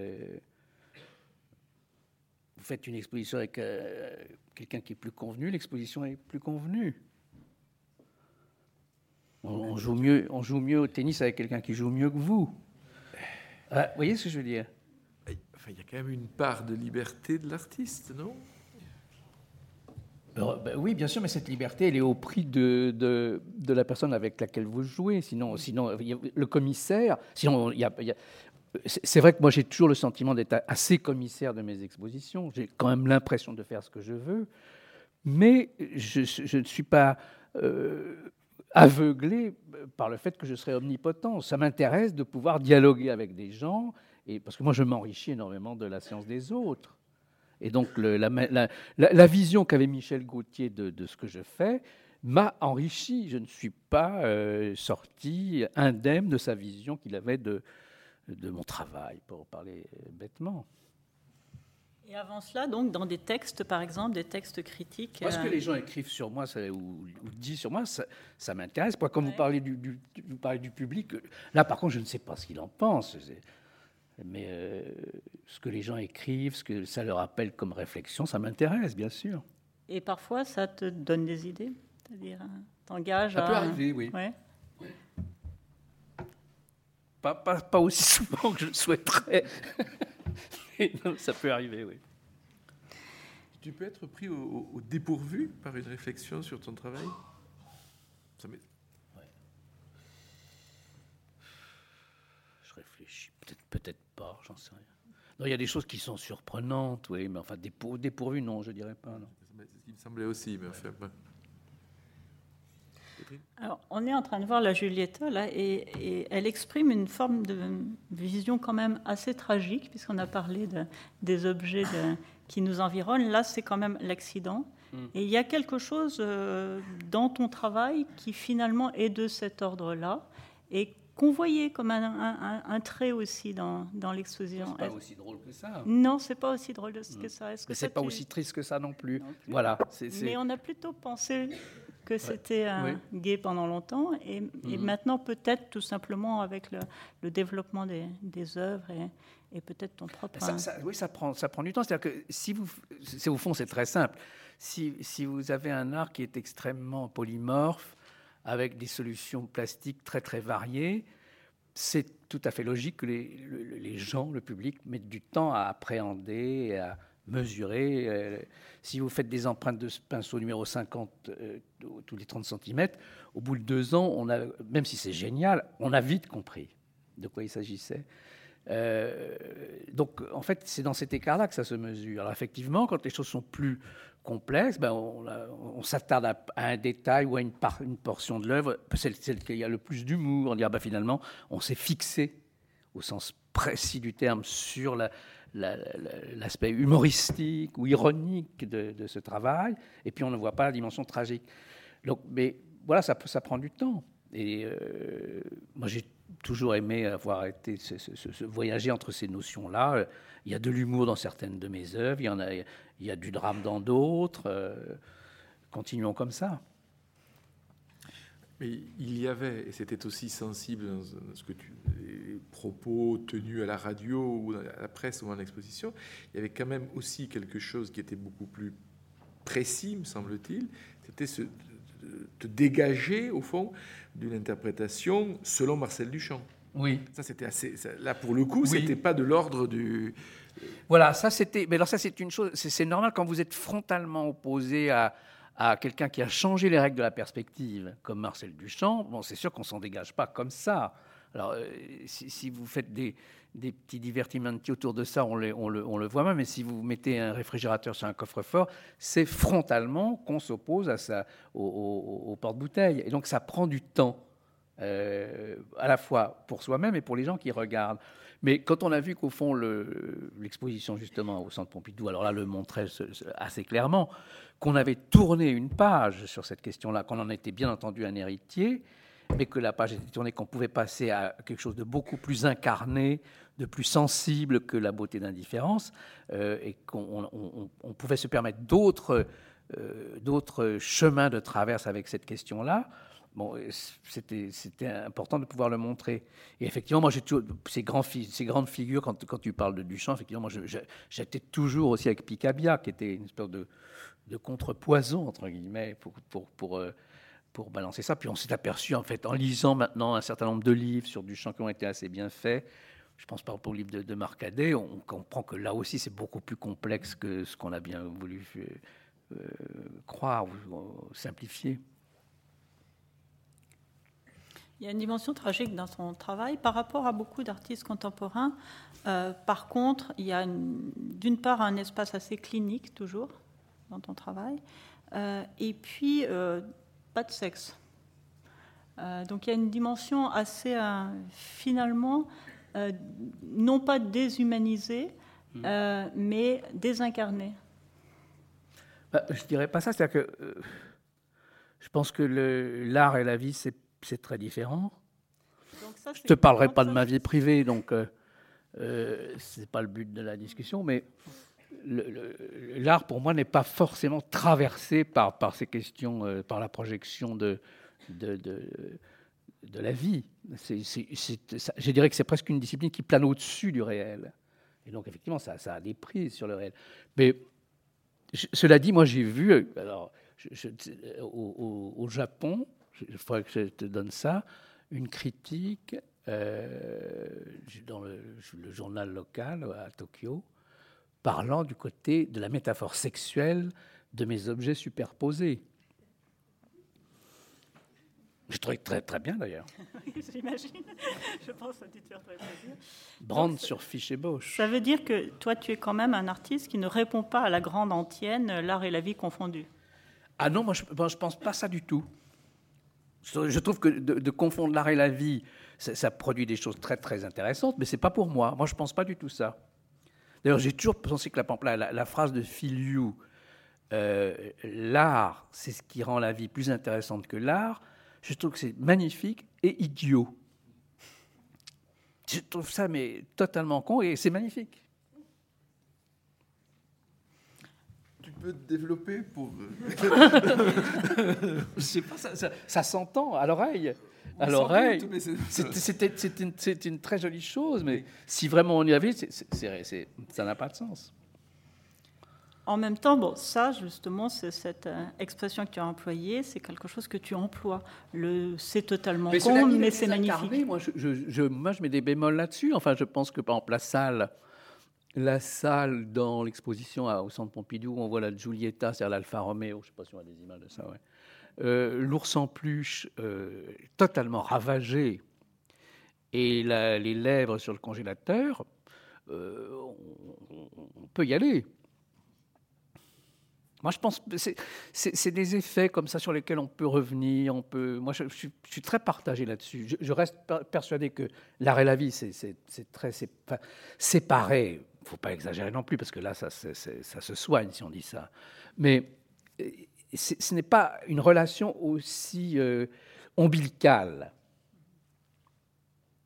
Vous faites une exposition avec quelqu'un qui est plus convenu, l'exposition est plus convenue. On, joue mieux, on joue mieux au tennis avec quelqu'un qui joue mieux que vous. Ah, vous voyez ce que je veux dire? Enfin, Il y a quand même une part de liberté de l'artiste, non? Ben oui, bien sûr, mais cette liberté, elle est au prix de, de, de, la personne avec laquelle vous jouez. Sinon, sinon le commissaire, sinon, il y a, c'est vrai que moi, j'ai toujours le sentiment d'être assez commissaire de mes expositions. J'ai quand même l'impression de faire ce que je veux, mais je, je ne suis pas euh, aveuglé par le fait que je serais omnipotent. Ça m'intéresse de pouvoir dialoguer avec des gens, et, parce que moi je m'enrichis énormément de la science des autres. Et donc la, vision qu'avait Michel Gauthier de, ce que je fais m'a enrichi. Je ne suis pas euh, sorti indemne de sa vision qu'il avait de mon travail, pour parler bêtement. Et avant cela, donc, dans des textes, par exemple, des textes critiques. Parce que euh, les gens écrivent sur moi ça, ou, disent sur moi, ça, m'intéresse. Quand vous, parlez du, vous parlez du public, là, par contre, je ne sais pas ce qu'il en pense. Mais euh, ce que les gens écrivent, ce que ça leur appelle comme réflexion, ça m'intéresse, bien sûr. Et parfois, ça te donne des idées C'est-à-dire, hein, t'engages Ça à... peut arriver, oui. Ouais. Pas, pas, pas aussi souvent que je le souhaiterais. Non, ça peut arriver, oui. Tu peux être pris au, au- au dépourvu par une réflexion sur ton travail? Ça Je réfléchis. Peut-être peut-être pas, j'en sais rien. Non, il y a des choses qui sont surprenantes, oui, mais enfin, dépour- dépourvu, non, je dirais pas. Non. C'est ce qui me semblait aussi, mais enfin, ouais. Catherine Alors, on est en train de voir la Giulietta, là, et, et elle exprime une forme de vision quand même assez tragique, puisqu'on a parlé de- des objets de- qui nous environnent. Là, c'est quand même l'accident. Et il y a quelque chose euh, dans ton travail qui finalement est de cet ordre-là, et qu'on voyait comme un, un- un- un trait aussi dans, dans l'exposition. C'est pas aussi drôle que ça. Non, c'est pas aussi drôle que ça. Est-ce que Mais ça, c'est pas tu- aussi triste que ça non plus. Non plus. Voilà. Mais on a plutôt pensé que c'était Oui. gay pendant longtemps, et, et Mhm. maintenant peut-être tout simplement avec le, le développement des, des œuvres et, et peut-être ton propre. Ça- ça- oui, ça prend, ça prend du temps. C'est-à-dire que si vous, c'est au fond, c'est très simple. Si, si vous avez un art qui est extrêmement polymorphe, avec des solutions plastiques très très variées, c'est tout à fait logique que les, le- le- les gens, le public, mettent du temps à appréhender, à mesurer. Euh, Si vous faites des empreintes de ce pinceau numéro 50 euh, tous les 30 cm, au bout de deux ans, on a, même si c'est génial, on a vite compris de quoi il s'agissait. Euh, donc, en fait, c'est dans cet écart-là que ça se mesure. Alors, effectivement, quand les choses sont plus complexes, ben, on, s'attarde à, un détail ou à une, portion de l'œuvre, celle, celle qui a le plus d'humour. On dit, ah ben, finalement, on s'est fixé, au sens précis du terme, sur la- l'aspect humoristique ou ironique de, ce travail, et puis on ne voit pas la dimension tragique. Donc, mais voilà, ça, prend du temps. Et euh, moi, j'ai toujours aimé avoir été ce, voyager entre ces notions-là. Il y a de l'humour dans certaines de mes œuvres, il y en a, il y a du drame dans d'autres. Euh, continuons comme ça. Mais il y avait, et c'était aussi sensible dans ce que tu, les propos tenus à la radio ou à la presse ou en exposition, il y avait quand même aussi quelque chose qui était beaucoup plus précis, me semble-t-il, c'était ce, te dégager, au fond, d'une interprétation selon Marcel Duchamp. Oui. Ça, c'était assez. ça- là, pour le coup, Oui. c'était pas de l'ordre du. Voilà, ça c'était. Mais alors ça c'est une chose. C'est normal quand vous êtes frontalement opposé à, à quelqu'un qui a changé les règles de la perspective, comme Marcel Duchamp. Bon, c'est sûr qu'on s'en dégage pas comme ça. Alors euh, si, vous faites des, petits divertimenti autour de ça, on, le, voit même. Mais si vous mettez un réfrigérateur sur un coffre-fort, c'est frontalement qu'on s'oppose à ça, au, au- au porte-bouteille. Et donc ça prend du temps. euh, à la fois pour soi-même et pour les gens qui regardent. Mais quand on a vu qu'au fond, le- l'exposition justement au Centre Pompidou, alors là, le montrait assez clairement, qu'on avait tourné une page sur cette question-là, qu'on en était bien entendu un héritier, mais que la page était tournée, qu'on pouvait passer à quelque chose de beaucoup plus incarné, de plus sensible que la beauté d'indifférence, euh, et qu'on on- on- on pouvait se permettre d'autres euh, chemins de traverse avec cette question-là. Bon, c'était important de pouvoir le montrer. Et effectivement, moi, j'ai ces, ces grandes figures, quand, quand tu parles de Duchamp, effectivement, moi, j'étais toujours aussi avec Picabia, qui était une espèce de, de contrepoison, entre guillemets, pour, pour, pour, euh, pour balancer ça. Puis on s'est aperçu, en fait, en lisant maintenant un certain nombre de livres sur Duchamp qui ont été assez bien faits, je pense par rapport au livre de, de Marcadet, on comprend que là aussi, c'est beaucoup plus complexe que ce qu'on a bien voulu euh, euh, croire ou simplifier. Il y a une dimension tragique dans son travail par rapport à beaucoup d'artistes contemporains. Par contre, il y a une- d'une part un espace assez clinique toujours dans ton travail, euh, et puis euh, pas de sexe. Euh, donc il y a une dimension assez euh, finalement euh, non pas déshumanisée, euh, mais désincarnée. Bah, je dirais pas ça. C'est-à-dire que euh, je pense que l'art et la vie, c'est très différent. Donc ça, Je c'est te parlerai pas de ma vie privée, donc euh, euh, c'est pas le but de la discussion, mais l'art pour moi n'est pas forcément traversé par, ces questions, euh, par la projection de, la vie. je dirais que c'est presque une discipline qui plane au-dessus du réel. Et donc, effectivement, ça, a des prises sur le réel. Mais cela dit, moi, j'ai vu, alors, au, Japon, il faudrait que je te donne ça, une critique euh, dans le, journal local à Tokyo, parlant du côté de la métaphore sexuelle de mes objets superposés. Je trouvais très, très bien d'ailleurs. J'imagine. Je pense que ça te faire très plaisir. Brand sur fiche et Ça veut dire que toi, tu es quand même un artiste qui ne répond pas à la grande antienne, l'art et la vie confondus. Ah non, moi je ne pense pas ça du tout. Je trouve que de, confondre l'art et la vie, ça, produit des choses très très intéressantes, mais c'est pas pour moi. Moi, je pense pas du tout ça. D'ailleurs, j'ai toujours pensé que la, phrase de Phil Yu, euh, l'art, c'est ce qui rend la vie plus intéressante que l'art, je trouve que c'est magnifique et idiot. Je trouve ça mais totalement con et c'est magnifique. Peux te développer pour. Je sais pas, ça, ça, s'entend à l'oreille. À l'oreille. C'était une, très jolie chose, mais si vraiment on y avait, ça n'a pas de sens. En même temps, bon, ça, justement, c'est cette euh, expression que tu as employée, c'est quelque chose que tu emploies. Le, c'est totalement con, mais c'est magnifique. Moi je, moi, je mets des bémols là-dessus. Enfin, je pense que, par exemple, la salle, la salle dans l'exposition au Centre Pompidou, où on voit la Giulietta, c'est-à-dire l'Alfa Romeo, je ne sais pas si on a des images de ça. Euh, l'ours en peluche, euh, totalement ravagé, et les lèvres sur le congélateur, on, peut y aller. Moi, je pense que c'est des effets comme ça sur lesquels on peut revenir. On peut, moi, je, suis, très partagé là-dessus. Je, reste persuadé que l'art et la vie, c'est très séparé. Ne faut pas exagérer non plus, parce que là, ça, se soigne si on dit ça. Mais euh, ce n'est pas une relation aussi euh, ombilicale.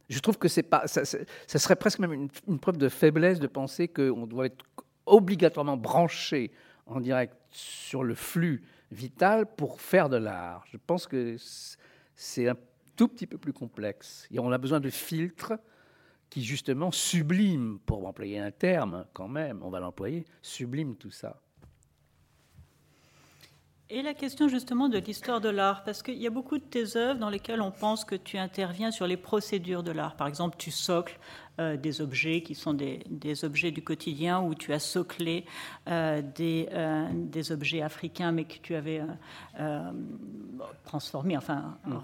Je trouve que c'est pas, ça, serait presque même une, une, preuve de faiblesse de penser qu'on doit être obligatoirement branché en direct sur le flux vital pour faire de l'art. Je pense que c'est un tout petit peu plus complexe. Et on a besoin de filtres qui, justement, subliment, pour employer un terme quand même, on va l'employer, sublime tout ça. Et la question justement de l'histoire de l'art, parce qu'il y a beaucoup de tes œuvres dans lesquelles on pense que tu interviens sur les procédures de l'art. Par exemple, tu socles euh, des objets qui sont des, objets du quotidien, ou tu as soclé euh, des, euh, des, objets africains, mais que tu avais transformés, enfin mm.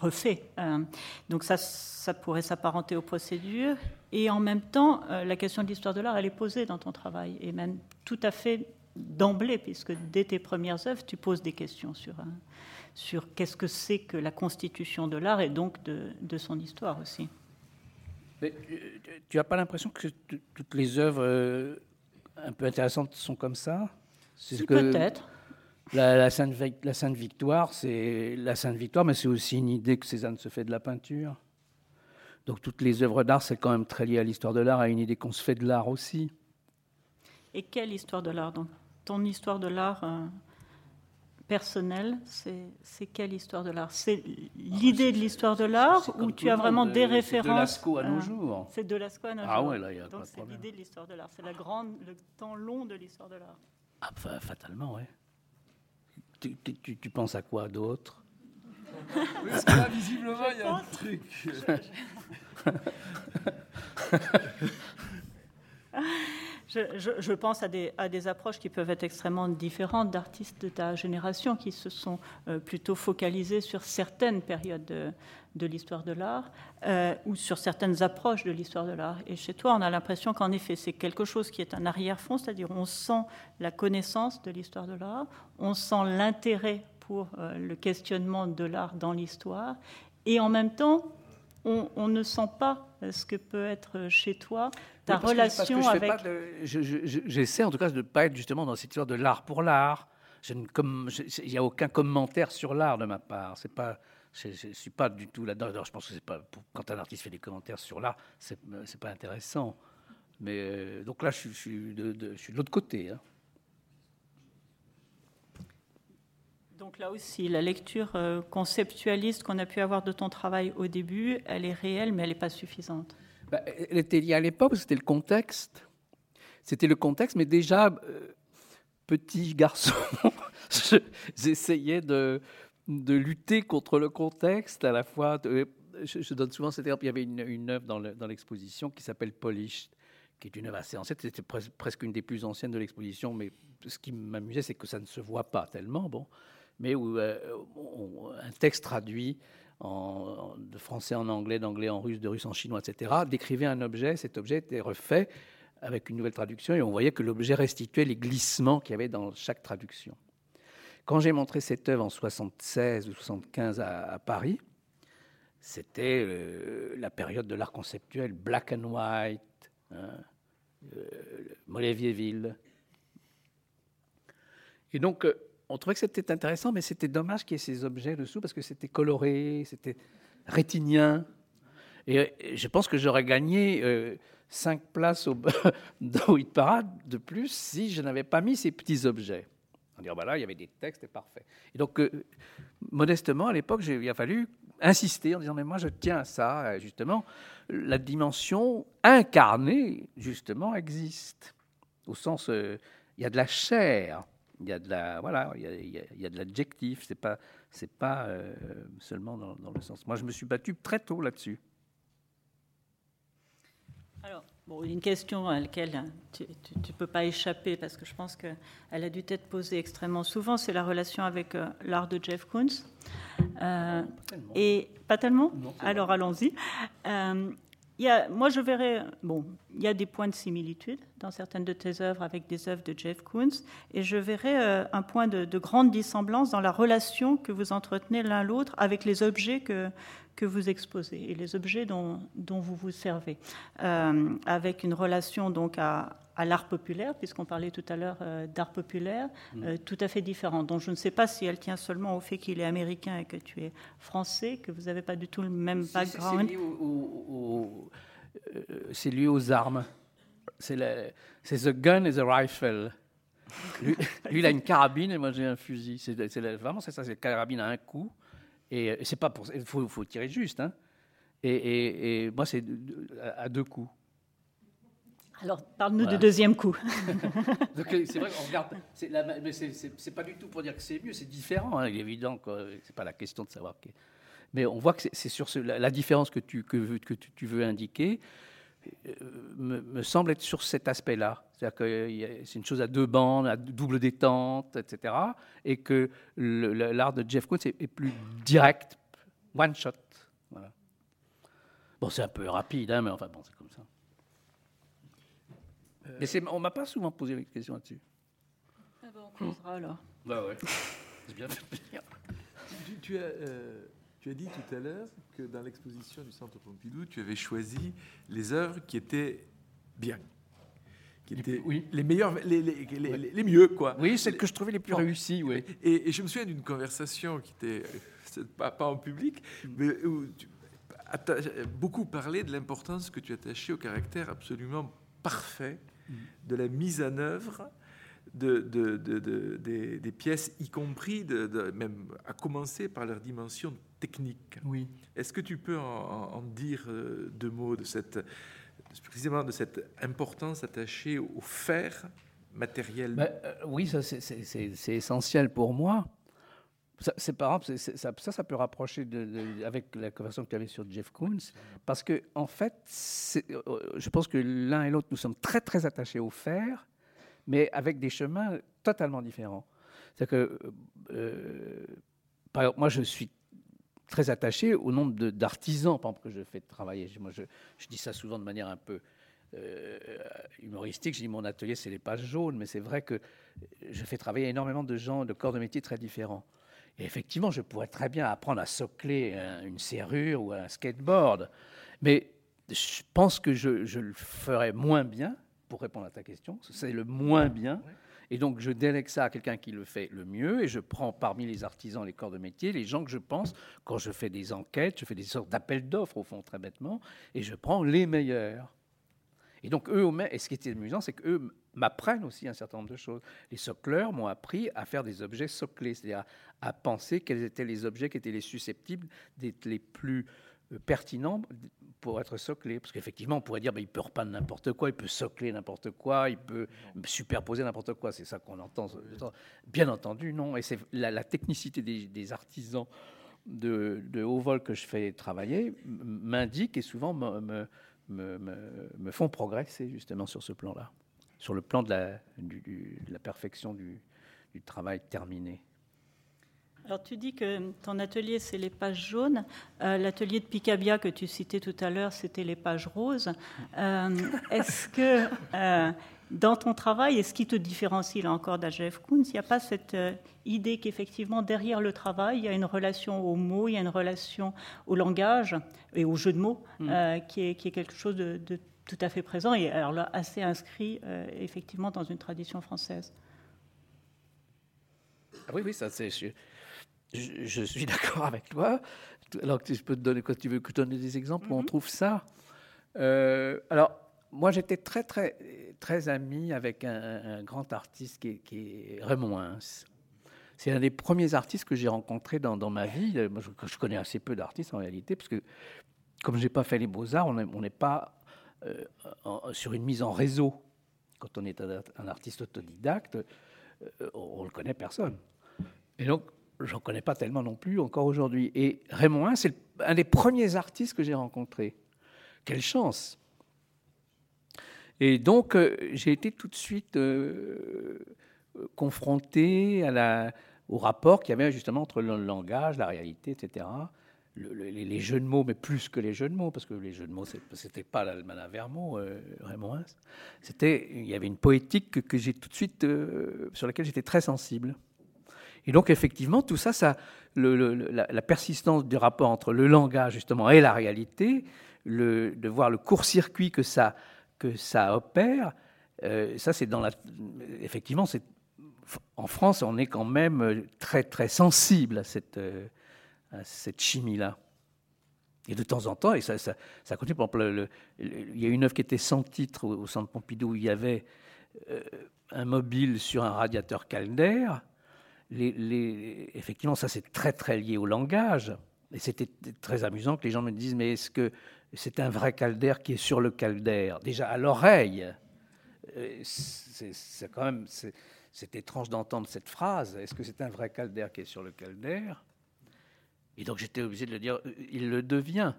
refait. donc ça, ça pourrait s'apparenter aux procédures. Et en même temps, la question de l'histoire de l'art, elle est posée dans ton travail, et même tout à fait d'emblée, puisque dès tes premières œuvres, tu poses des questions sur, sur qu'est-ce que c'est que la constitution de l'art et donc de, de son histoire aussi. Mais, euh, tu n'as pas l'impression que toutes les œuvres euh, un peu intéressantes sont comme ça? Peut-être. La, la, Sainte, la Sainte Victoire, c'est la Sainte Victoire, mais c'est aussi une idée que Cézanne se fait de la peinture. Donc toutes les œuvres d'art, c'est quand même très lié à l'histoire de l'art, à une idée qu'on se fait de l'art aussi. Et quelle histoire de l'art donc? Ton histoire de l'art euh, personnelle, c'est quelle histoire de l'art C'est l'idée de l'histoire de l'art ou tu as vraiment des références de Lascaux à nos euh, jours. C'est de Lascaux à nos ah jours. Ouais, là, y a Donc c'est l'idée de l'histoire de l'art. C'est le temps long de l'histoire de l'art. Ah, fatalement, oui. Tu, tu, tu, penses à quoi d'autre Parce que là, visiblement, il y a un truc. Je, pense à des, approches qui peuvent être extrêmement différentes d'artistes de ta génération qui se sont euh, plutôt focalisés sur certaines périodes de, l'histoire de l'art euh, ou sur certaines approches de l'histoire de l'art. Et chez toi, on a l'impression qu'en effet, c'est quelque chose qui est un arrière-fond, c'est-à-dire on sent la connaissance de l'histoire de l'art, on sent l'intérêt pour euh, le questionnement de l'art dans l'histoire, et en même temps, on, ne sent pas ce que peut être chez toi ta relation avec. J'essaie en tout cas de ne pas être justement dans cette histoire de l'art pour l'art. Il n'y a aucun commentaire sur l'art de ma part. C'est pas, je ne suis pas du tout là-dedans. Je pense que c'est pas quand un artiste fait des commentaires sur l'art, c'est n'est pas intéressant. Mais euh, donc là, je, suis de, je suis de l'autre côté. Hein. donc là aussi, la lecture euh, conceptualiste qu'on a pu avoir de ton travail au début, elle est réelle, mais elle n'est pas suffisante. Bah, elle était liée à l'époque, c'était le contexte. C'était le contexte, mais déjà, euh, petit garçon, j'essayais de, de lutter contre le contexte à la fois. je, donne souvent cet exemple. Il y avait une, une œuvre dans l'exposition qui s'appelle Polish, qui est une œuvre assez ancienne. C'était presque une des plus anciennes de l'exposition, mais ce qui m'amusait, c'est que ça ne se voit pas tellement, bon, mais où euh, un texte traduit de français en anglais, d'anglais en russe, de russe en chinois, etc., décrivait un objet. Cet objet était refait avec une nouvelle traduction et on voyait que l'objet restituait les glissements qu'il y avait dans chaque traduction. Quand j'ai montré cette œuvre en 76 ou 75 à, Paris, c'était euh, la période de l'art conceptuel, black and white, hein, euh, Et donc, euh, on trouvait que c'était intéressant, mais c'était dommage qu'il y ait ces objets dessous parce que c'était coloré, c'était rétinien. Et euh, je pense que j'aurais gagné euh, cinq places au, dans Hit Parade de plus si je n'avais pas mis ces petits objets. On dirait, bah là, il y avait des textes, parfaits. Et donc, euh, modestement, à l'époque, il a fallu insister en disant, mais moi, je tiens à ça, justement. La dimension incarnée, justement, existe. Au sens, il y a de la chair il y a de la voilà, il y a, il y a de l'adjectif. C'est pas c'est pas euh, seulement dans, dans, le sens. Moi, je me suis battu très tôt là-dessus. Alors, bon, une question à laquelle tu ne peux pas échapper parce que je pense qu'elle a dû être posée extrêmement souvent, c'est la relation avec euh, l'art de Jeff Koons. Euh, et pas tellement Alors allons-y. Moi, je verrais, bon, il y a des points de similitude dans certaines de tes œuvres avec des œuvres de Jeff Koons, et je verrais euh, un point de, grande dissemblance dans la relation que vous entretenez l'un l'autre avec les objets que, que vous exposez et les objets dont, dont vous vous servez, euh, avec une relation donc à, à l'art populaire, puisqu'on parlait tout à l'heure euh, d'art populaire, mm. euh, tout à fait différent. Donc je ne sais pas si elle tient seulement au fait qu'il est américain et que tu es français, que vous n'avez pas du tout le même background. C'est lié, aux armes. C'est the gun et the rifle. Lui, il a une carabine et moi j'ai un fusil. C'est vraiment c'est ça, c'est carabine à un coup. Et c'est pas pour, il faut, faut, tirer juste. Hein. Et, et, moi c'est à deux coups. Alors, parle-nous du deuxième coup. Euh, c'est vrai qu'on regarde, mais c'est pas du tout pour dire que c'est mieux, c'est différent, hein, il est évident, c'est pas la question de savoir. Mais on voit que c'est sur la, différence que tu, que, que tu, veux indiquer, euh, me, semble être sur cet aspect-là. C'est-à-dire que c'est une chose à deux bandes, à double détente, etc. Et que l'art de Jeff Koons est, plus direct, one shot. Bon, c'est un peu rapide, hein, mais enfin bon, c'est comme ça. Euh, Mais on m'a pas souvent posé une question là-dessus. Ah ben, on posera alors. Bah ouais. C'est bien fait tu, tu, as, euh, tu as dit tout à l'heure que dans l'exposition du Centre Pompidou, tu avais choisi les œuvres qui étaient bien. Qui étaient oui. les meilleurs, les, les, les, les, mieux, quoi. Oui, celles que je trouvais les plus réussies, oui. Et, je me souviens d'une conversation qui était euh, pas, pas en public, mm. mais où tu as beaucoup parlé de l'importance que tu attachais au caractère absolument parfait de la mise en œuvre de, des, pièces, y compris même à commencer par leur dimension technique. Oui. Est-ce que tu peux en, dire euh, deux mots de cette, précisément de cette importance attachée au fer matériel? Ben, euh, Oui, ça c'est essentiel pour moi. C'est pas ça, ça, ça, peut rapprocher avec la conversation que tu avais sur Jeff Koons, parce que en fait, euh, je pense que l'un et l'autre, nous sommes très très attachés au fer, mais avec des chemins totalement différents. C'est que, euh, par moi, je suis très attaché au nombre d'artisans, par que je fais travailler. Moi, je, dis ça souvent de manière un peu euh, humoristique. Je dis mon atelier, c'est les pages jaunes, mais c'est vrai que je fais travailler énormément de gens de corps de métier très différents. Et effectivement, je pourrais très bien apprendre à socler une serrure ou un skateboard. Mais je pense que je, le ferais moins bien, pour répondre à ta question. C'est le moins bien. Et donc, je délègue ça à quelqu'un qui le fait le mieux. Et je prends parmi les artisans, les corps de métier, les gens que je pense, quand je fais des enquêtes, je fais des sortes d'appels d'offres, au fond, très bêtement, et je prends les meilleurs. Et donc, eux, et ce qui était amusant, c'est qu'eux m'apprennent aussi un certain nombre de choses. Les socleurs m'ont appris à faire des objets soclés, c'est-à-dire à, penser quels étaient les objets qui étaient les susceptibles d'être les plus euh, pertinents pour être soclés. Parce qu'effectivement, on pourrait dire, ben, il peut repeindre n'importe quoi, il peut socler n'importe quoi, il peut superposer n'importe quoi. C'est ça qu'on entend. Bien entendu, non. Et c'est la, technicité des, artisans de, haut vol que je fais travailler m'indique et souvent me, me, font progresser justement sur ce plan-là, sur le plan de la, la perfection du, du travail terminé. Alors tu dis que ton atelier c'est les pages jaunes. Euh, l'atelier de Picabia que tu citais tout à l'heure c'était les pages roses. Euh, est-ce que euh, dans ton travail, est-ce qui te différencie là encore d'Ajef Koons Il n'y a pas cette idée qu'effectivement derrière le travail il y a une relation aux mots, il y a une relation au langage et au jeu de mots mm. qui, est, qui, est, quelque chose de, de, tout à fait présent et alors là assez inscrit effectivement dans une tradition française. Ah oui, oui, ça c'est je, suis d'accord avec toi. Alors que je peux te donner, quand tu veux que je donne des exemples où on mhm. trouve ça. Euh, alors, moi, j'étais très, très, très ami avec un, grand artiste qui est, Raymond Hins. C'est un des premiers artistes que j'ai rencontré dans, dans, ma vie. Moi, je, connais assez peu d'artistes en réalité, parce que comme je n'ai pas fait les beaux-arts, on n'est pas euh, sur une mise en réseau. Quand on est un, artiste autodidacte, euh, on ne connaît personne. Et donc, j'en connais pas tellement non plus encore aujourd'hui. Et Raymond c'est un des premiers artistes que j'ai rencontrés. Quelle chance Et donc, euh, j'ai été tout de suite confronté au rapport qu'il y avait justement entre le langage, la réalité, etc. les, jeux de mots, mais plus que les jeux de mots, parce que les jeux de mots, c'était pas l'Alman Vermo, euh, Raymond C'était, il y avait une poétique que, j'ai tout de suite, sur laquelle j'étais très sensible. Et donc, effectivement, tout ça, ça la, persistance du rapport entre le langage, justement, et la réalité, de voir le court-circuit que ça, que ça opère, euh, ça, c'est dans la. Effectivement. En France, on est quand même très, très sensible à cette, cette chimie-là. Et de temps en temps, et ça, ça, continue, exemple, il y a une œuvre qui était sans titre au, Centre Pompidou, où il y avait euh, un mobile sur un radiateur Calder, les, effectivement, ça c'est très très lié au langage. Et c'était très amusant que les gens me disent mais est-ce que c'est un vrai calder qui est sur le calder Déjà à l'oreille, euh, c'est quand même c'est étrange d'entendre cette phrase. Est-ce que c'est un vrai calder qui est sur le calder Et donc j'étais obligé de le dire. Il le devient.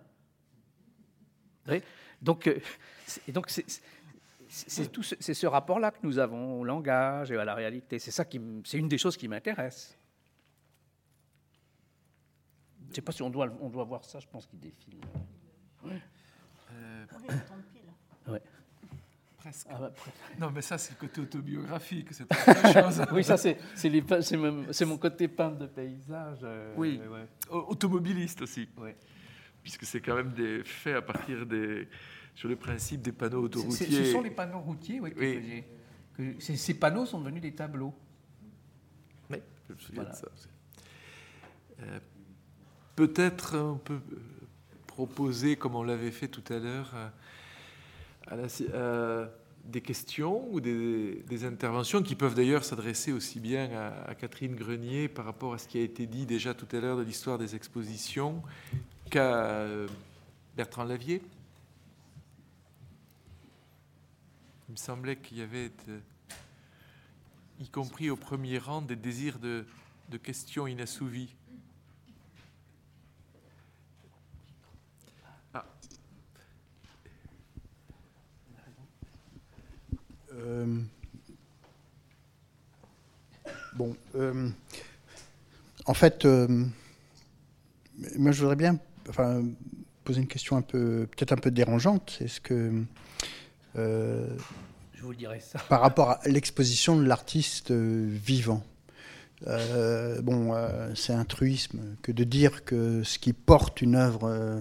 Donc, euh, et donc c'est tout c'est ce rapport-là que nous avons au langage et à la réalité. C'est ça qui, c'est une des choses qui m'intéresse. Je ne sais pas si on doit, on doit voir ça. Je pense qu'il défile. Ouais. Euh, ouais. Presque. Ah bah, non, mais ça, c'est le côté autobiographique. C'est chose. oui, ça, c'est, mon côté peintre de paysage. Euh, oui, automobiliste aussi. Puisque c'est quand même des faits à partir des sur le principe des panneaux autoroutiers. Ce sont les panneaux routiers, oui. Que ces, panneaux sont devenus des tableaux. Oui, je me souviens de ça. Euh, peut-être on peut euh, proposer, comme on l'avait fait tout à l'heure, euh, des questions ou des, interventions qui peuvent d'ailleurs s'adresser aussi bien à, Catherine Grenier par rapport à ce qui a été dit déjà tout à l'heure de l'histoire des expositions qu'à Bertrand Lavier. Il me semblait qu'il y avait, euh, y compris au premier rang, des désirs de, questions inassouvies. Euh, bon, euh, en fait, moi je voudrais bien enfin, poser une question un peu, peut-être un peu dérangeante. Est-ce que euh, je vous dirai ça. Par rapport à l'exposition de l'artiste euh, vivant. Euh, bon, c'est un truisme que de dire que ce qui porte une œuvre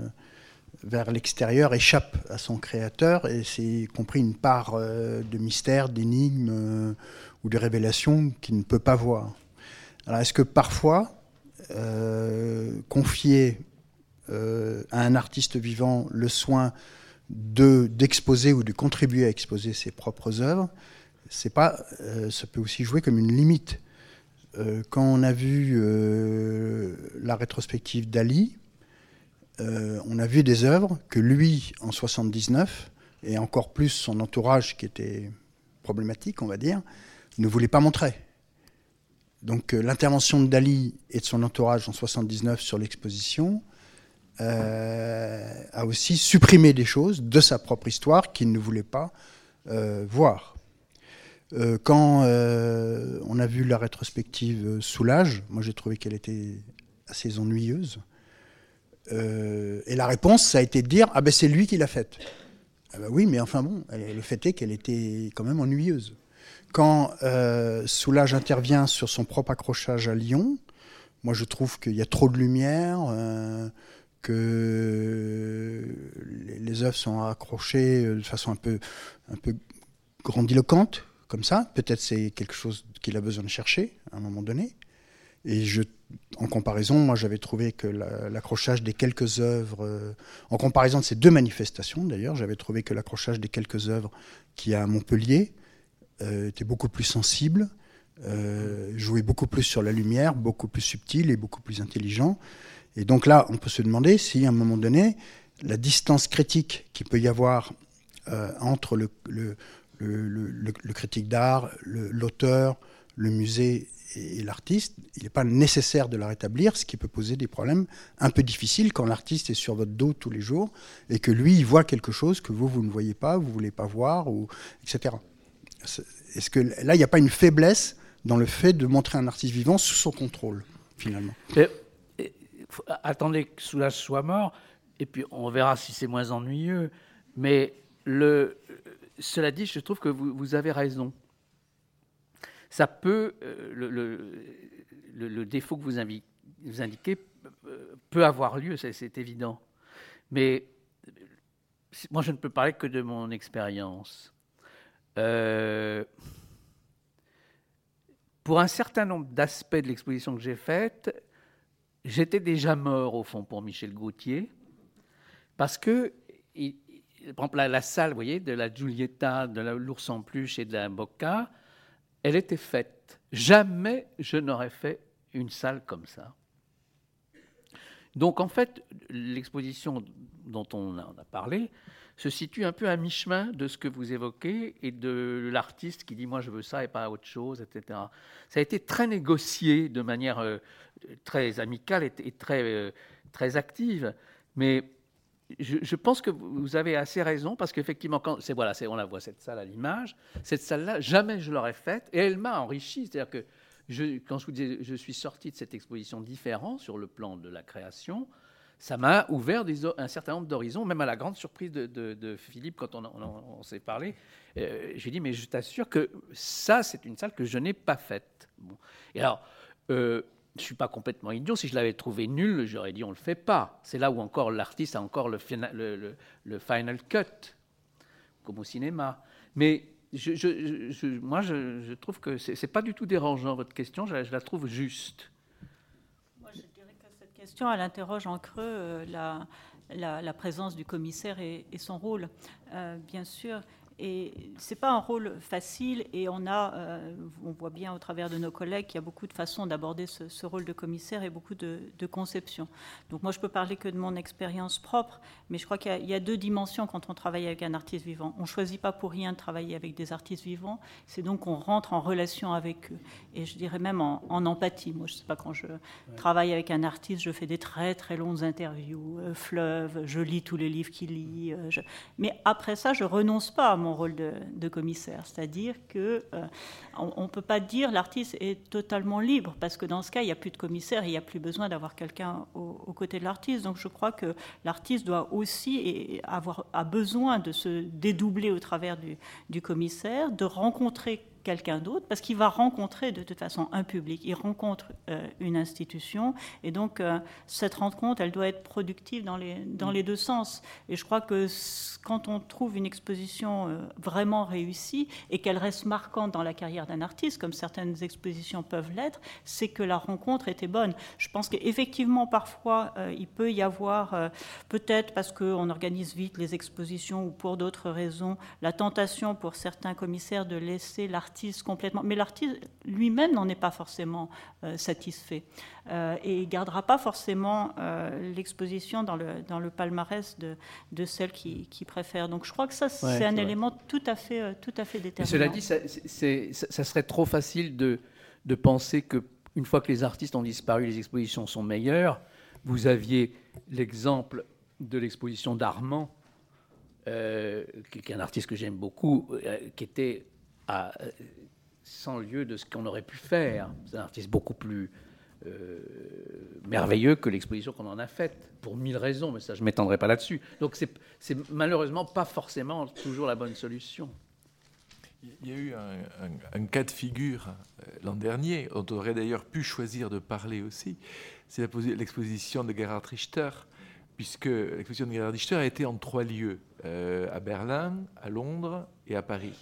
vers l'extérieur échappe à son créateur, et c'est compris une part de mystère, d'énigme ou de révélation qu'il ne peut pas voir. Alors, est-ce que parfois, confier à un artiste vivant le soin d'exposer ou de contribuer à exposer ses propres œuvres, c'est pas, ça peut aussi jouer comme une limite. quand on a vu la rétrospective d'Ali, on a vu des œuvres que lui, en 79, et encore plus son entourage qui était problématique, on va dire, ne voulait pas montrer. Donc euh, l'intervention de Dali et de son entourage en 79 sur l'exposition euh, a aussi supprimé des choses de sa propre histoire qu'il ne voulait pas euh, voir. quand on a vu la rétrospective Soulage, moi j'ai trouvé qu'elle était assez ennuyeuse. Et la réponse, ça a été de dire Ah ben c'est lui qui l'a faite. Ah ben oui, mais enfin bon, le fait est qu'elle était quand même ennuyeuse. Quand euh, Soulage intervient sur son propre accrochage à Lyon, moi je trouve qu'il y a trop de lumière, euh, que les, œuvres sont accrochées de façon un peu grandiloquente, comme ça. Peut-être c'est quelque chose qu'il a besoin de chercher à un moment donné. Et en comparaison, moi j'avais trouvé que l'accrochage des quelques œuvres, euh, en comparaison de ces deux manifestations d'ailleurs, j'avais trouvé que l'accrochage des quelques œuvres qui à Montpellier euh, était beaucoup plus sensible, euh, jouait beaucoup plus sur la lumière, beaucoup plus subtil et beaucoup plus intelligent. Et donc là, on peut se demander si à un moment donné, la distance critique qu'il peut y avoir entre le, critique d'art, l'auteur, le, musée et, l'artiste, il n'est pas nécessaire de la rétablir, ce qui peut poser des problèmes un peu difficiles quand l'artiste est sur votre dos tous les jours et que lui, il voit quelque chose que vous, vous ne voyez pas, vous ne voulez pas voir, etc. Est-ce que là, il n'y a pas une faiblesse dans le fait de montrer un artiste vivant sous son contrôle, finalement? Attendez que Soulage soit mort, et puis on verra si c'est moins ennuyeux. Mais cela dit, je trouve que vous, avez raison. Ça peut, euh, le, défaut que vous, indiquez euh, peut avoir lieu, c'est évident. Mais moi, je ne peux parler que de mon expérience. Euh, pour un certain nombre d'aspects de l'exposition que j'ai faite, j'étais déjà mort au fond pour Michel Gauthier, parce que, par exemple, la, salle, vous voyez, de la Giulietta, de l'ours en peluche et de la Bocca, elle était faite. Jamais je n'aurais fait une salle comme ça. Donc en fait, l'exposition dont on a parlé, se situe un peu à mi-chemin de ce que vous évoquez et de l'artiste qui dit moi je veux ça et pas autre chose, etc. Ça a été très négocié de manière euh, très amicale et, très, euh, très active, mais je, pense que vous avez assez raison parce qu'effectivement, c'est voilà, on la voit cette salle à l'image, cette salle-là, jamais je l'aurais faite et elle m'a enrichi. C'est-à-dire que quand je vous disais, je suis sorti de cette exposition différent sur le plan de la création, ça m'a ouvert un certain nombre d'horizons, même à la grande surprise de, Philippe quand on, s'est parlé. Euh, j'ai dit, mais je t'assure que ça, c'est une salle que je n'ai pas faite. Et alors, euh, ne suis pas complètement idiot. Si je l'avais trouvé nul, j'aurais dit, on ne le fait pas. C'est là où encore l'artiste a encore le, final cut, comme au cinéma. Mais je, moi, je, trouve que ce n'est pas du tout dérangeant, votre question. je la trouve juste question, elle interroge en creux euh, la, présence du commissaire et, son rôle. Euh, bien sûr, et c'est pas un rôle facile et on a, euh, on voit bien au travers de nos collègues qu'il y a beaucoup de façons d'aborder ce, rôle de commissaire et beaucoup de, de conceptions. Donc moi je peux parler que de mon expérience propre, mais je crois qu'il y, a deux dimensions quand on travaille avec un artiste vivant. On choisit pas pour rien de travailler avec des artistes vivants, c'est donc qu'on rentre en relation avec eux et je dirais même en, empathie. Moi je sais pas quand je travaille avec un artiste, je fais des très très longues interviews, euh, fleuves, je lis tous les livres qu'il lit, euh, mais après ça je renonce pas à mon rôle de, commissaire. C'est-à-dire que euh, on ne peut pas dire l'artiste est totalement libre, parce que dans ce cas, il n'y a plus de commissaire, il n'y a plus besoin d'avoir quelqu'un aux, côtés de l'artiste. Donc je crois que l'artiste doit aussi avoir a besoin de se dédoubler au travers du commissaire, de rencontrer quelqu'un d'autre, parce qu'il va rencontrer de toute façon un public, il rencontre euh, une institution, et donc euh, cette rencontre, elle doit être productive dans les, dans les deux sens. Et je crois que quand on trouve une exposition vraiment réussie et qu'elle reste marquante dans la carrière d'un artiste, comme certaines expositions peuvent l'être, c'est que la rencontre était bonne. Je pense qu'effectivement, parfois, il peut y avoir, peut-être parce qu'on organise vite les expositions ou pour d'autres raisons, la tentation pour certains commissaires de laisser l'artiste complètement. Mais l'artiste lui-même n'en est pas forcément satisfait. Euh, et il ne gardera pas forcément euh, l'exposition dans le, dans le palmarès de, de celles qui, qui préfèrent. Donc je crois que ça, c'est un élément tout à fait, euh, tout à fait déterminant. cela dit, ça, ça, serait trop facile de, de penser qu'une fois que les artistes ont disparu, les expositions sont meilleures. Vous aviez l'exemple de l'exposition d'Armand, qui, est un artiste que j'aime beaucoup, qui était à 100 lieues de ce qu'on aurait pu faire. C'est un artiste beaucoup plus euh, merveilleux que l'exposition qu'on en a faite, pour mille raisons, mais ça, je ne m'étendrai pas là-dessus. Donc, c'est malheureusement pas forcément toujours la bonne solution. Il y a eu un, cas de figure euh, l'an dernier, on aurait d'ailleurs pu choisir de parler aussi, c'est l'exposition de Gerhard Richter, puisque l'exposition de Gerhard Richter a été en trois lieux, euh, à Berlin, à Londres et à Paris.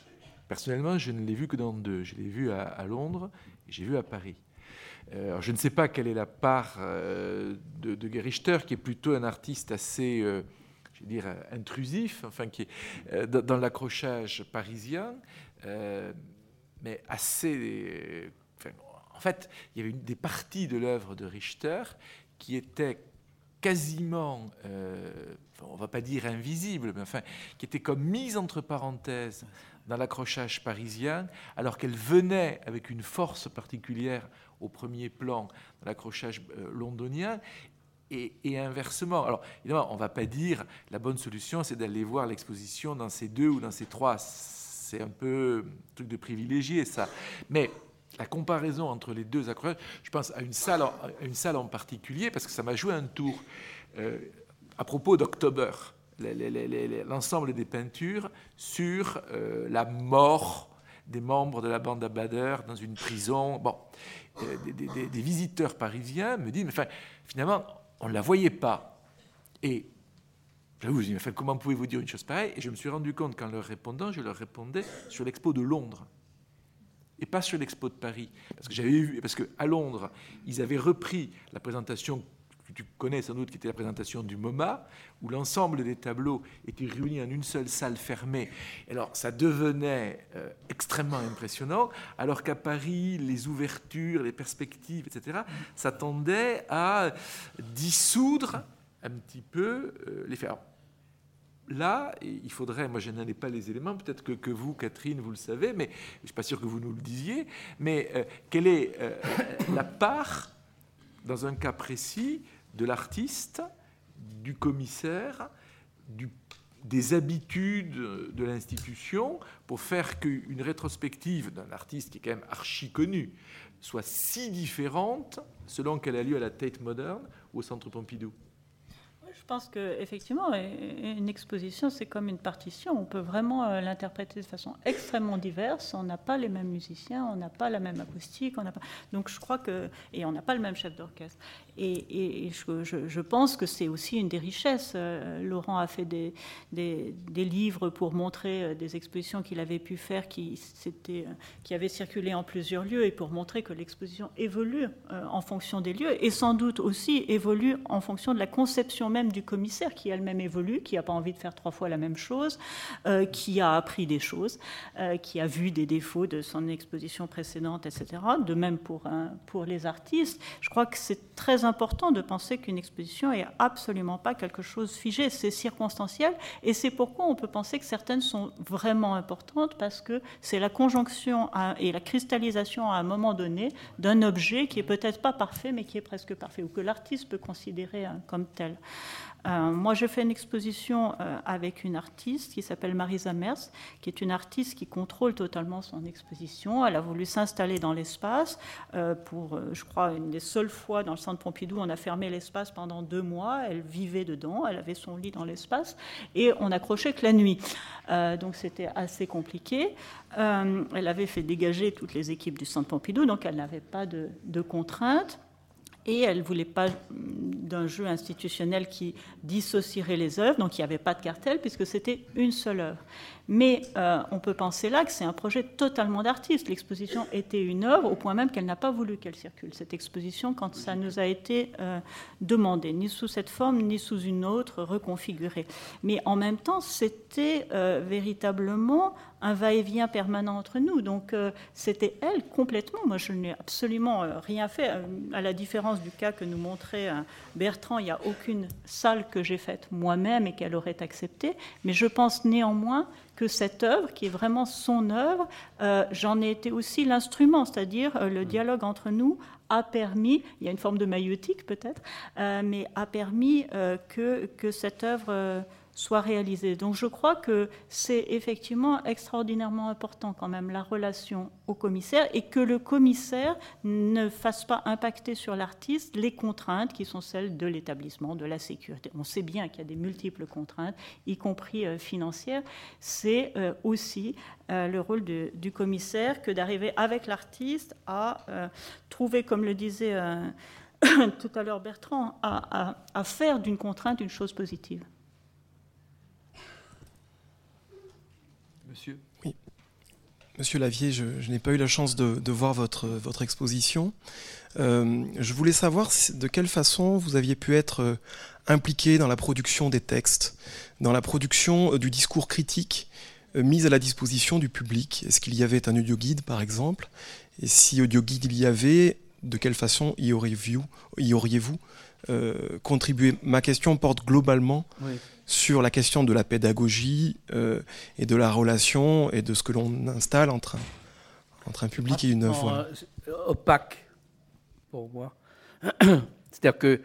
Personnellement, je ne l'ai vu que dans deux. Je l'ai vu à, Londres et j'ai vu à Paris. Euh, je ne sais pas quelle est la part euh, de, de qui est plutôt un artiste assez, euh, je vais intrusif, enfin, qui est dans, l'accrochage parisien, mais assez. en fait, il y avait une, des parties de l'œuvre de Richter qui étaient quasiment, on ne va pas dire invisibles, mais enfin, qui étaient comme mises entre parenthèses dans l'accrochage parisien, alors qu'elle venait avec une force particulière au premier plan dans l'accrochage euh, londonien. Et, inversement. Alors, évidemment, on ne va pas dire la bonne solution, c'est d'aller voir l'exposition dans ces deux ou dans ces trois. C'est un peu un truc de privilégié, ça. Mais la comparaison entre les deux accrochages, je pense à une salle, à une salle en particulier, parce que ça m'a joué un tour euh, à propos d'October l'ensemble des peintures sur euh, la mort des membres de la bande d'Abader dans une prison. Bon, euh, des, visiteurs parisiens me disent, mais enfin, finalement, on ne la voyait pas. Et je vous dis, comment pouvez-vous dire une chose pareille? Et je me suis rendu compte qu'en leur répondant, je leur répondais sur l'expo de Londres et pas sur l'expo de Paris. Parce que j'avais vu, parce qu'à Londres, ils avaient repris la présentation que tu connais sans doute, qui était la présentation du MoMA, où l'ensemble des tableaux étaient réunis en une seule salle fermée. alors, ça devenait euh, extrêmement impressionnant, alors qu'à Paris, les ouvertures, les perspectives, etc., s'attendaient à dissoudre un petit peu euh, les faits. Là, il faudrait, moi je n'en ai pas les éléments, peut-être que, vous, Catherine, vous le savez, mais je ne suis pas sûr que vous nous le disiez, mais euh, quelle est la part, dans un cas précis, de l'artiste, du commissaire, des habitudes de l'institution pour faire qu'une rétrospective d'un artiste qui est quand même archi connu soit si différente selon qu'elle a lieu à la Tate Modern ou au Centre Pompidou. Je pense qu'effectivement, une exposition, c'est comme une partition. On peut vraiment euh, l'interpréter de façon extrêmement diverse. On n'a pas les mêmes musiciens, on n'a pas la même acoustique, on n'a pas... donc je crois que et on n'a pas le même chef d'orchestre. Et, je, pense que c'est aussi une des richesses. Euh, Laurent a fait des, des, livres pour montrer euh, des expositions qu'il avait pu faire qui, qui avaient circulé en plusieurs lieux et pour montrer que l'exposition évolue en fonction des lieux et sans doute aussi évolue en fonction de la conception même du commissaire qui elle-même évolue, qui n'a pas envie de faire trois fois la même chose, euh, qui a appris des choses, euh, qui a vu des défauts de son exposition précédente, etc. De même pour, pour les artistes. Je crois que c'est très important de penser qu'une exposition est absolument pas quelque chose figé, c'est circonstanciel, et c'est pourquoi on peut penser que certaines sont vraiment importantes, parce que c'est la conjonction et la cristallisation à un moment donné d'un objet qui est peut-être pas parfait, mais qui est presque parfait, ou que l'artiste peut considérer hein, comme tel. Euh, moi, je fais une exposition euh, avec une artiste qui s'appelle Marisa Mers, qui est une artiste qui contrôle totalement son exposition. Elle a voulu s'installer dans l'espace. Euh, pour, je crois, une des seules fois dans le centre Pompidou, on a fermé l'espace pendant deux mois. Elle vivait dedans, elle avait son lit dans l'espace, et on n'accrochait que la nuit. donc c'était assez compliqué. elle avait fait dégager toutes les équipes du centre Pompidou, donc elle n'avait pas de contraintes. Et elle ne voulait pas d'un jeu institutionnel qui dissocierait les œuvres, donc il n'y avait pas de cartel puisque c'était une seule œuvre. Mais euh, on peut penser là que c'est un projet totalement d'artiste. L'exposition était une œuvre au point même qu'elle n'a pas voulu qu'elle circule, cette exposition, quand ça nous a été euh, demandé, ni sous cette forme, ni sous une autre, reconfigurée. Mais en même temps, c'était euh, véritablement un va-et-vient permanent entre nous. Donc c'était elle complètement. Moi, je n'ai absolument rien fait. À la différence du cas que nous montrait Bertrand, il n'y a aucune salle que j'ai faite moi-même et qu'elle aurait acceptée. Mais je pense néanmoins que cette œuvre, qui est vraiment son œuvre, euh, j'en ai été aussi l'instrument, c'est-à-dire euh, le mm. dialogue entre nous a permis, il y a une forme de maïotique peut-être, euh, mais a permis que, que cette œuvre soit réalisée. Donc je crois que c'est effectivement extraordinairement important quand même la relation au commissaire et que le commissaire ne fasse pas impacter sur l'artiste les contraintes qui sont celles de l'établissement, de la sécurité. On sait bien qu'il y a des multiples contraintes, y compris euh, financières. C'est euh, aussi euh, le rôle du commissaire que d'arriver avec l'artiste à trouver, comme le disait tout à l'heure Bertrand, à faire d'une contrainte une chose positive. Monsieur. Monsieur Lavier, je, n'ai pas eu la chance de, voir votre, votre exposition. Euh, je voulais savoir de quelle façon vous aviez pu être euh, impliqué dans la production des textes, dans la production euh, du discours critique mis à la disposition du public. Est-ce qu'il y avait un audio guide, par exemple? Et si audio guide il y avait, de quelle façon y auriez-vous auriez contribué Ma question porte globalement sur la question de la pédagogie euh, et de la relation et de ce que l'on installe entre un, entre un public et une œuvre. Euh, opaque pour moi. C'est-à-dire que,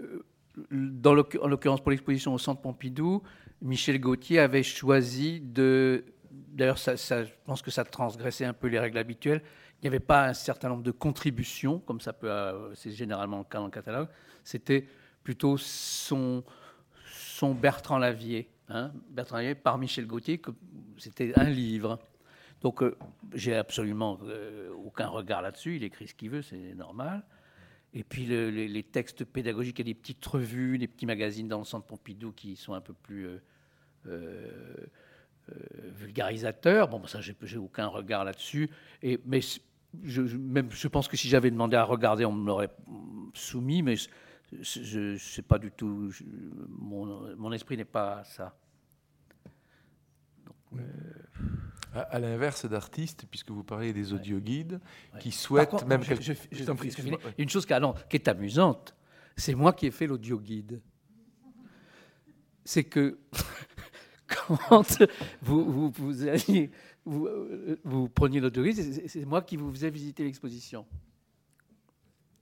euh, dans en l'occurrence pour l'exposition au Centre Pompidou, Michel Gauthier avait choisi de. D'ailleurs, ça, je pense que ça transgressait un peu les règles habituelles. Il n'y avait pas un certain nombre de contributions, comme ça peut. C'est généralement le cas dans le catalogue. C'était plutôt son son Bertrand Lavier. Hein, Bertrand Lavier par Michel Gauthier, c'était un livre. Donc euh, j'ai absolument euh, aucun regard là-dessus. Il écrit ce qu'il veut, c'est normal. Et puis les, textes pédagogiques, il y a des petites revues, des petits magazines dans le centre Pompidou qui sont un peu plus euh, vulgarisateurs. Bon, ça, j'ai aucun regard là-dessus. Et mais je, même, je pense que si j'avais demandé à regarder, on me l'aurait soumis. Mais je, sais pas du tout. mon, mon, esprit n'est pas ça. Euh, à, l'inverse d'artistes, puisque vous parlez des audio guides, qui souhaitent même. Je, une chose qui, qui est amusante, c'est moi qui ai fait l'audio guide. C'est que quand vous, vous preniez guide, c'est moi qui vous faisais visiter l'exposition.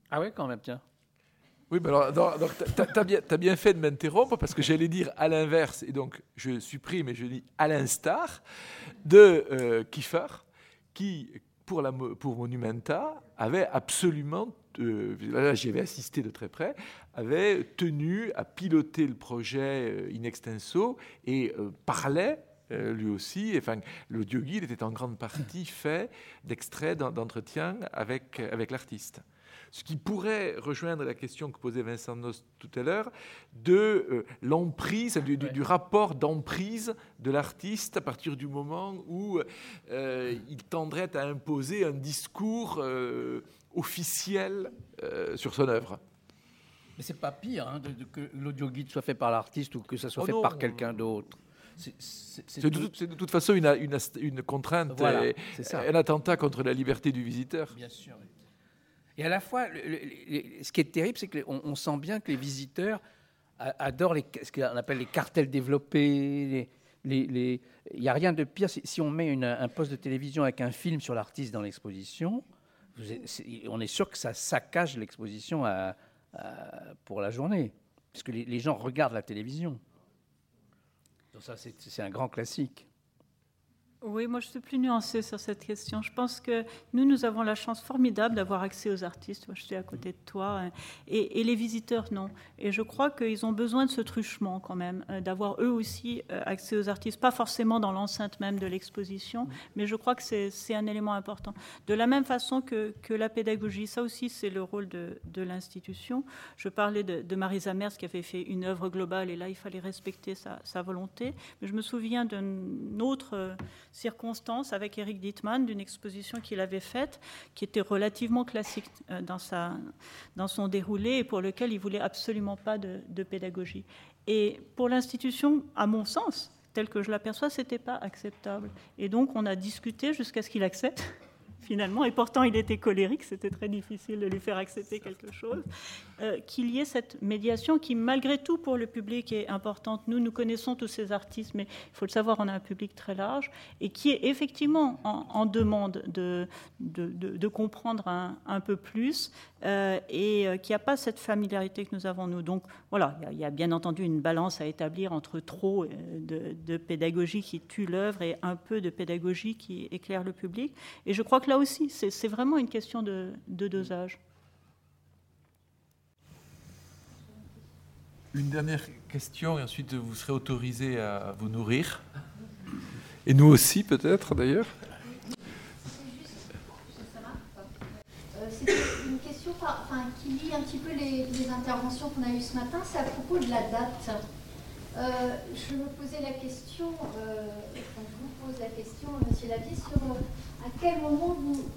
Ah ouais, quand même, tiens. Oui, alors, tu as, bien, bien fait de m'interrompre parce que j'allais dire à l'inverse, et donc je supprime et je dis à l'instar de euh, Kiefer, qui, pour, la, pour Monumenta, avait absolument, euh, là j'y avais assisté de très près, avait tenu à piloter le projet euh, in extenso et parlait lui aussi. Enfin, l'audio guide était en grande partie fait d'extraits d'entretien avec, avec l'artiste ce qui pourrait rejoindre la question que posait Vincent Nos tout à l'heure, de euh, l'emprise, du, rapport d'emprise de l'artiste à partir du moment où euh, il tendrait à imposer un discours euh, officiel sur son œuvre. Mais c'est pas pire hein, de, que l'audio guide soit fait par l'artiste ou que ça soit oh fait par quelqu'un d'autre. C'est de, toute façon une, une, contrainte, et, un attentat contre la liberté du visiteur. Bien sûr. Et à la fois, ce qui est terrible, c'est qu'on on sent bien que les visiteurs adorent les, ce qu'on appelle les cartels développés. il n'y a rien de pire. Si, on met un poste de télévision avec un film sur l'artiste dans l'exposition, on est sûr que ça saccage l'exposition pour la journée, puisque les, les, gens regardent la télévision. Donc ça, c'est un grand classique. Oui, moi je suis plus nuancée sur cette question. Je pense que nous, nous avons la chance formidable d'avoir accès aux artistes. Moi je suis à côté de toi. Hein. Et, les visiteurs, non. Et je crois qu'ils ont besoin de ce truchement quand même, euh, d'avoir eux aussi euh, accès aux artistes. Pas forcément dans l'enceinte même de l'exposition, mais je crois que c'est un élément important. De la même façon que, que la pédagogie, ça aussi c'est le rôle de, de l'institution. Je parlais de, de Marisa Mers qui avait fait une œuvre globale et là il fallait respecter sa, sa volonté. Mais je me souviens d'un autre circonstance avec Eric Dittmann d'une exposition qu'il avait faite, qui était relativement classique euh, dans, son déroulé et pour lequel il voulait absolument pas de, de pédagogie. Et pour l'institution, à mon sens, tel que je l'aperçois, c'était pas acceptable. Et donc on a discuté jusqu'à ce qu'il accepte finalement, et pourtant il était colérique, c'était très difficile de lui faire accepter quelque chose, euh, qu'il y ait cette médiation qui, malgré tout, pour le public est importante. Nous, nous connaissons tous ces artistes, mais il faut le savoir, on a un public très large, et qui est effectivement en, demande de, de, comprendre un, peu plus, euh, et euh, qui n'a pas cette familiarité que nous avons, nous. Donc voilà, il y, a bien entendu une balance à établir entre trop de, pédagogie qui tue l'œuvre et un peu de pédagogie qui éclaire le public. Et je crois que là aussi, c'est vraiment une question de, dosage. Une dernière question, et ensuite vous serez autorisé à vous nourrir. Et nous aussi, peut-être, d'ailleurs. C'est une question qui lie un petit peu les, interventions qu'on a eues ce matin. C'est à propos de la date. Euh, je me posais la question, euh, je vous pose la question, Monsieur Lavier, sur euh, à quel moment vous,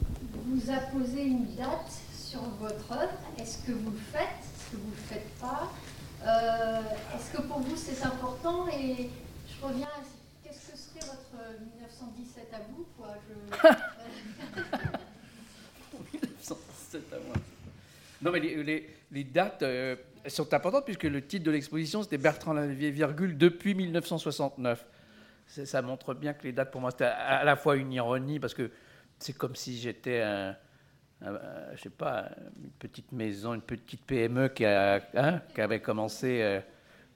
vous apposez une date sur votre œuvre? Est-ce que vous le faites? Est-ce que vous ne le faites pas? Euh, Est-ce que pour vous c'est important? Et je reviens à qu'est-ce que serait votre 1917 à vous quoi? Je... 1917 à moi. Non, mais les, les, dates euh, sont importantes puisque le titre de l'exposition c'était Bertrand Lavier, virgule, depuis 1969 ça montre bien que les dates, pour moi, c'était à la fois une ironie, parce que c'est comme si j'étais je sais pas, une petite maison, une petite PME qui, a, hein, qui avait commencé. Euh,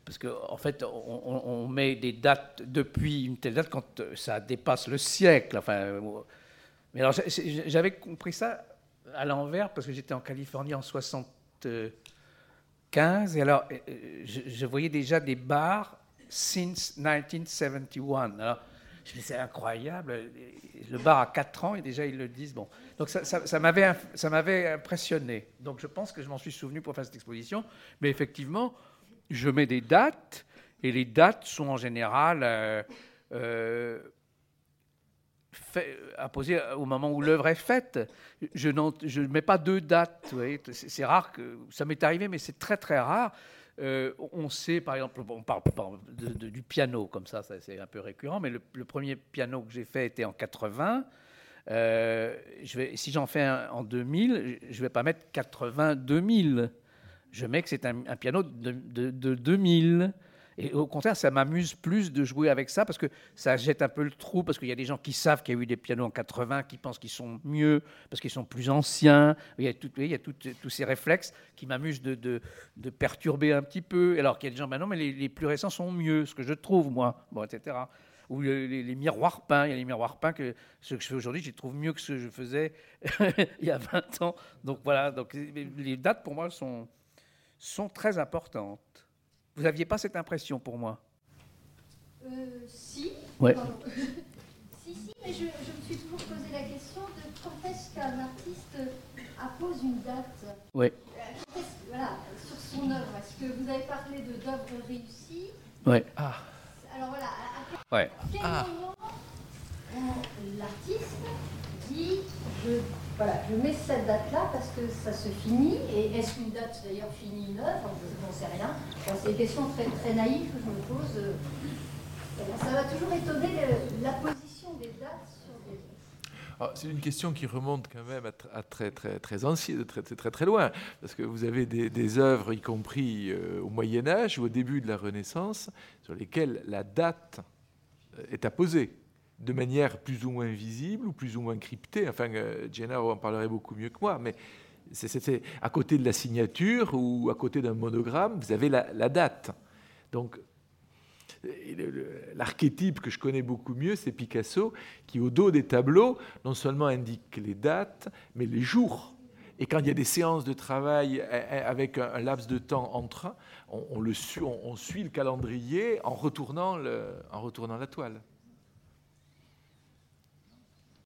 parce qu'en en fait, on, met des dates depuis une telle date quand ça dépasse le siècle. Enfin, mais alors, j'avais compris ça à l'envers parce que j'étais en Californie en 75 et alors je, je voyais déjà des bars since 1971. Alors, je me c'est incroyable. Le bar a 4 ans et déjà ils le disent. Bon, donc ça, ça, ça m'avait impressionné. Donc je pense que je m'en suis souvenu pour faire cette exposition. Mais effectivement, je mets des dates et les dates sont en général euh, euh, imposées au moment où l'œuvre est faite. Je ne mets pas deux dates. c'est rare que ça m'est arrivé, mais c'est très très rare. Euh, on sait, par exemple, on parle, du piano, comme ça, c'est un peu récurrent, mais le, premier piano que j'ai fait était en 80. Euh, si j'en fais un en 2000, je ne vais pas mettre 80-2000. Je mets que c'est un, piano de, de 2000. Et au contraire, ça m'amuse plus de jouer avec ça parce que ça jette un peu le trou, parce qu'il y a des gens qui savent qu'il y a eu des pianos en 80, qui pensent qu'ils sont mieux, parce qu'ils sont plus anciens. Il y a, tous ces réflexes qui m'amusent de, perturber un petit peu. Alors qu'il y a des gens, ben non, mais les, plus récents sont mieux, ce que je trouve, moi, bon, etc. Ou les, miroirs peints, il y a les miroirs peints que ce que je fais aujourd'hui, je les trouve mieux que ce que je faisais il y a 20 ans. Donc voilà, donc les dates pour moi sont, sont très importantes. Vous n'aviez pas cette impression pour moi? Euh, Si. Ouais. si, si, mais je, me suis toujours posé la question de quand est-ce qu'un artiste appose une date? Oui. Euh, voilà, sur son œuvre. Est-ce que vous avez parlé de d'œuvres réussies Oui. Ah. Alors voilà, à, quel, quel ah. moment l'artiste je voilà, je mets cette date-là parce que ça se finit. Et est-ce qu'une date d'ailleurs finit une œuvre? Je n'en sais rien. c'est une question très, très naïve que je me pose. Ça va toujours étonner la position des dates sur ah, c'est une question qui remonte quand même à, très, très, très ancien, très, très, très loin, parce que vous avez des, œuvres, y compris euh, au Moyen Âge ou au début de la Renaissance, sur lesquelles la date euh, est apposée de manière plus ou moins visible ou plus ou moins cryptée. Enfin, euh, Jenna en parlerait beaucoup mieux que moi, mais c'est à côté de la signature ou à côté d'un monogramme, vous avez la, date. Donc, l'archétype que je connais beaucoup mieux, c'est Picasso, qui au dos des tableaux, non seulement indique les dates, mais les jours. Et quand il y a des séances de travail eh, eh, avec un, laps de temps entre, on, on suit, le calendrier en retournant, en retournant la toile.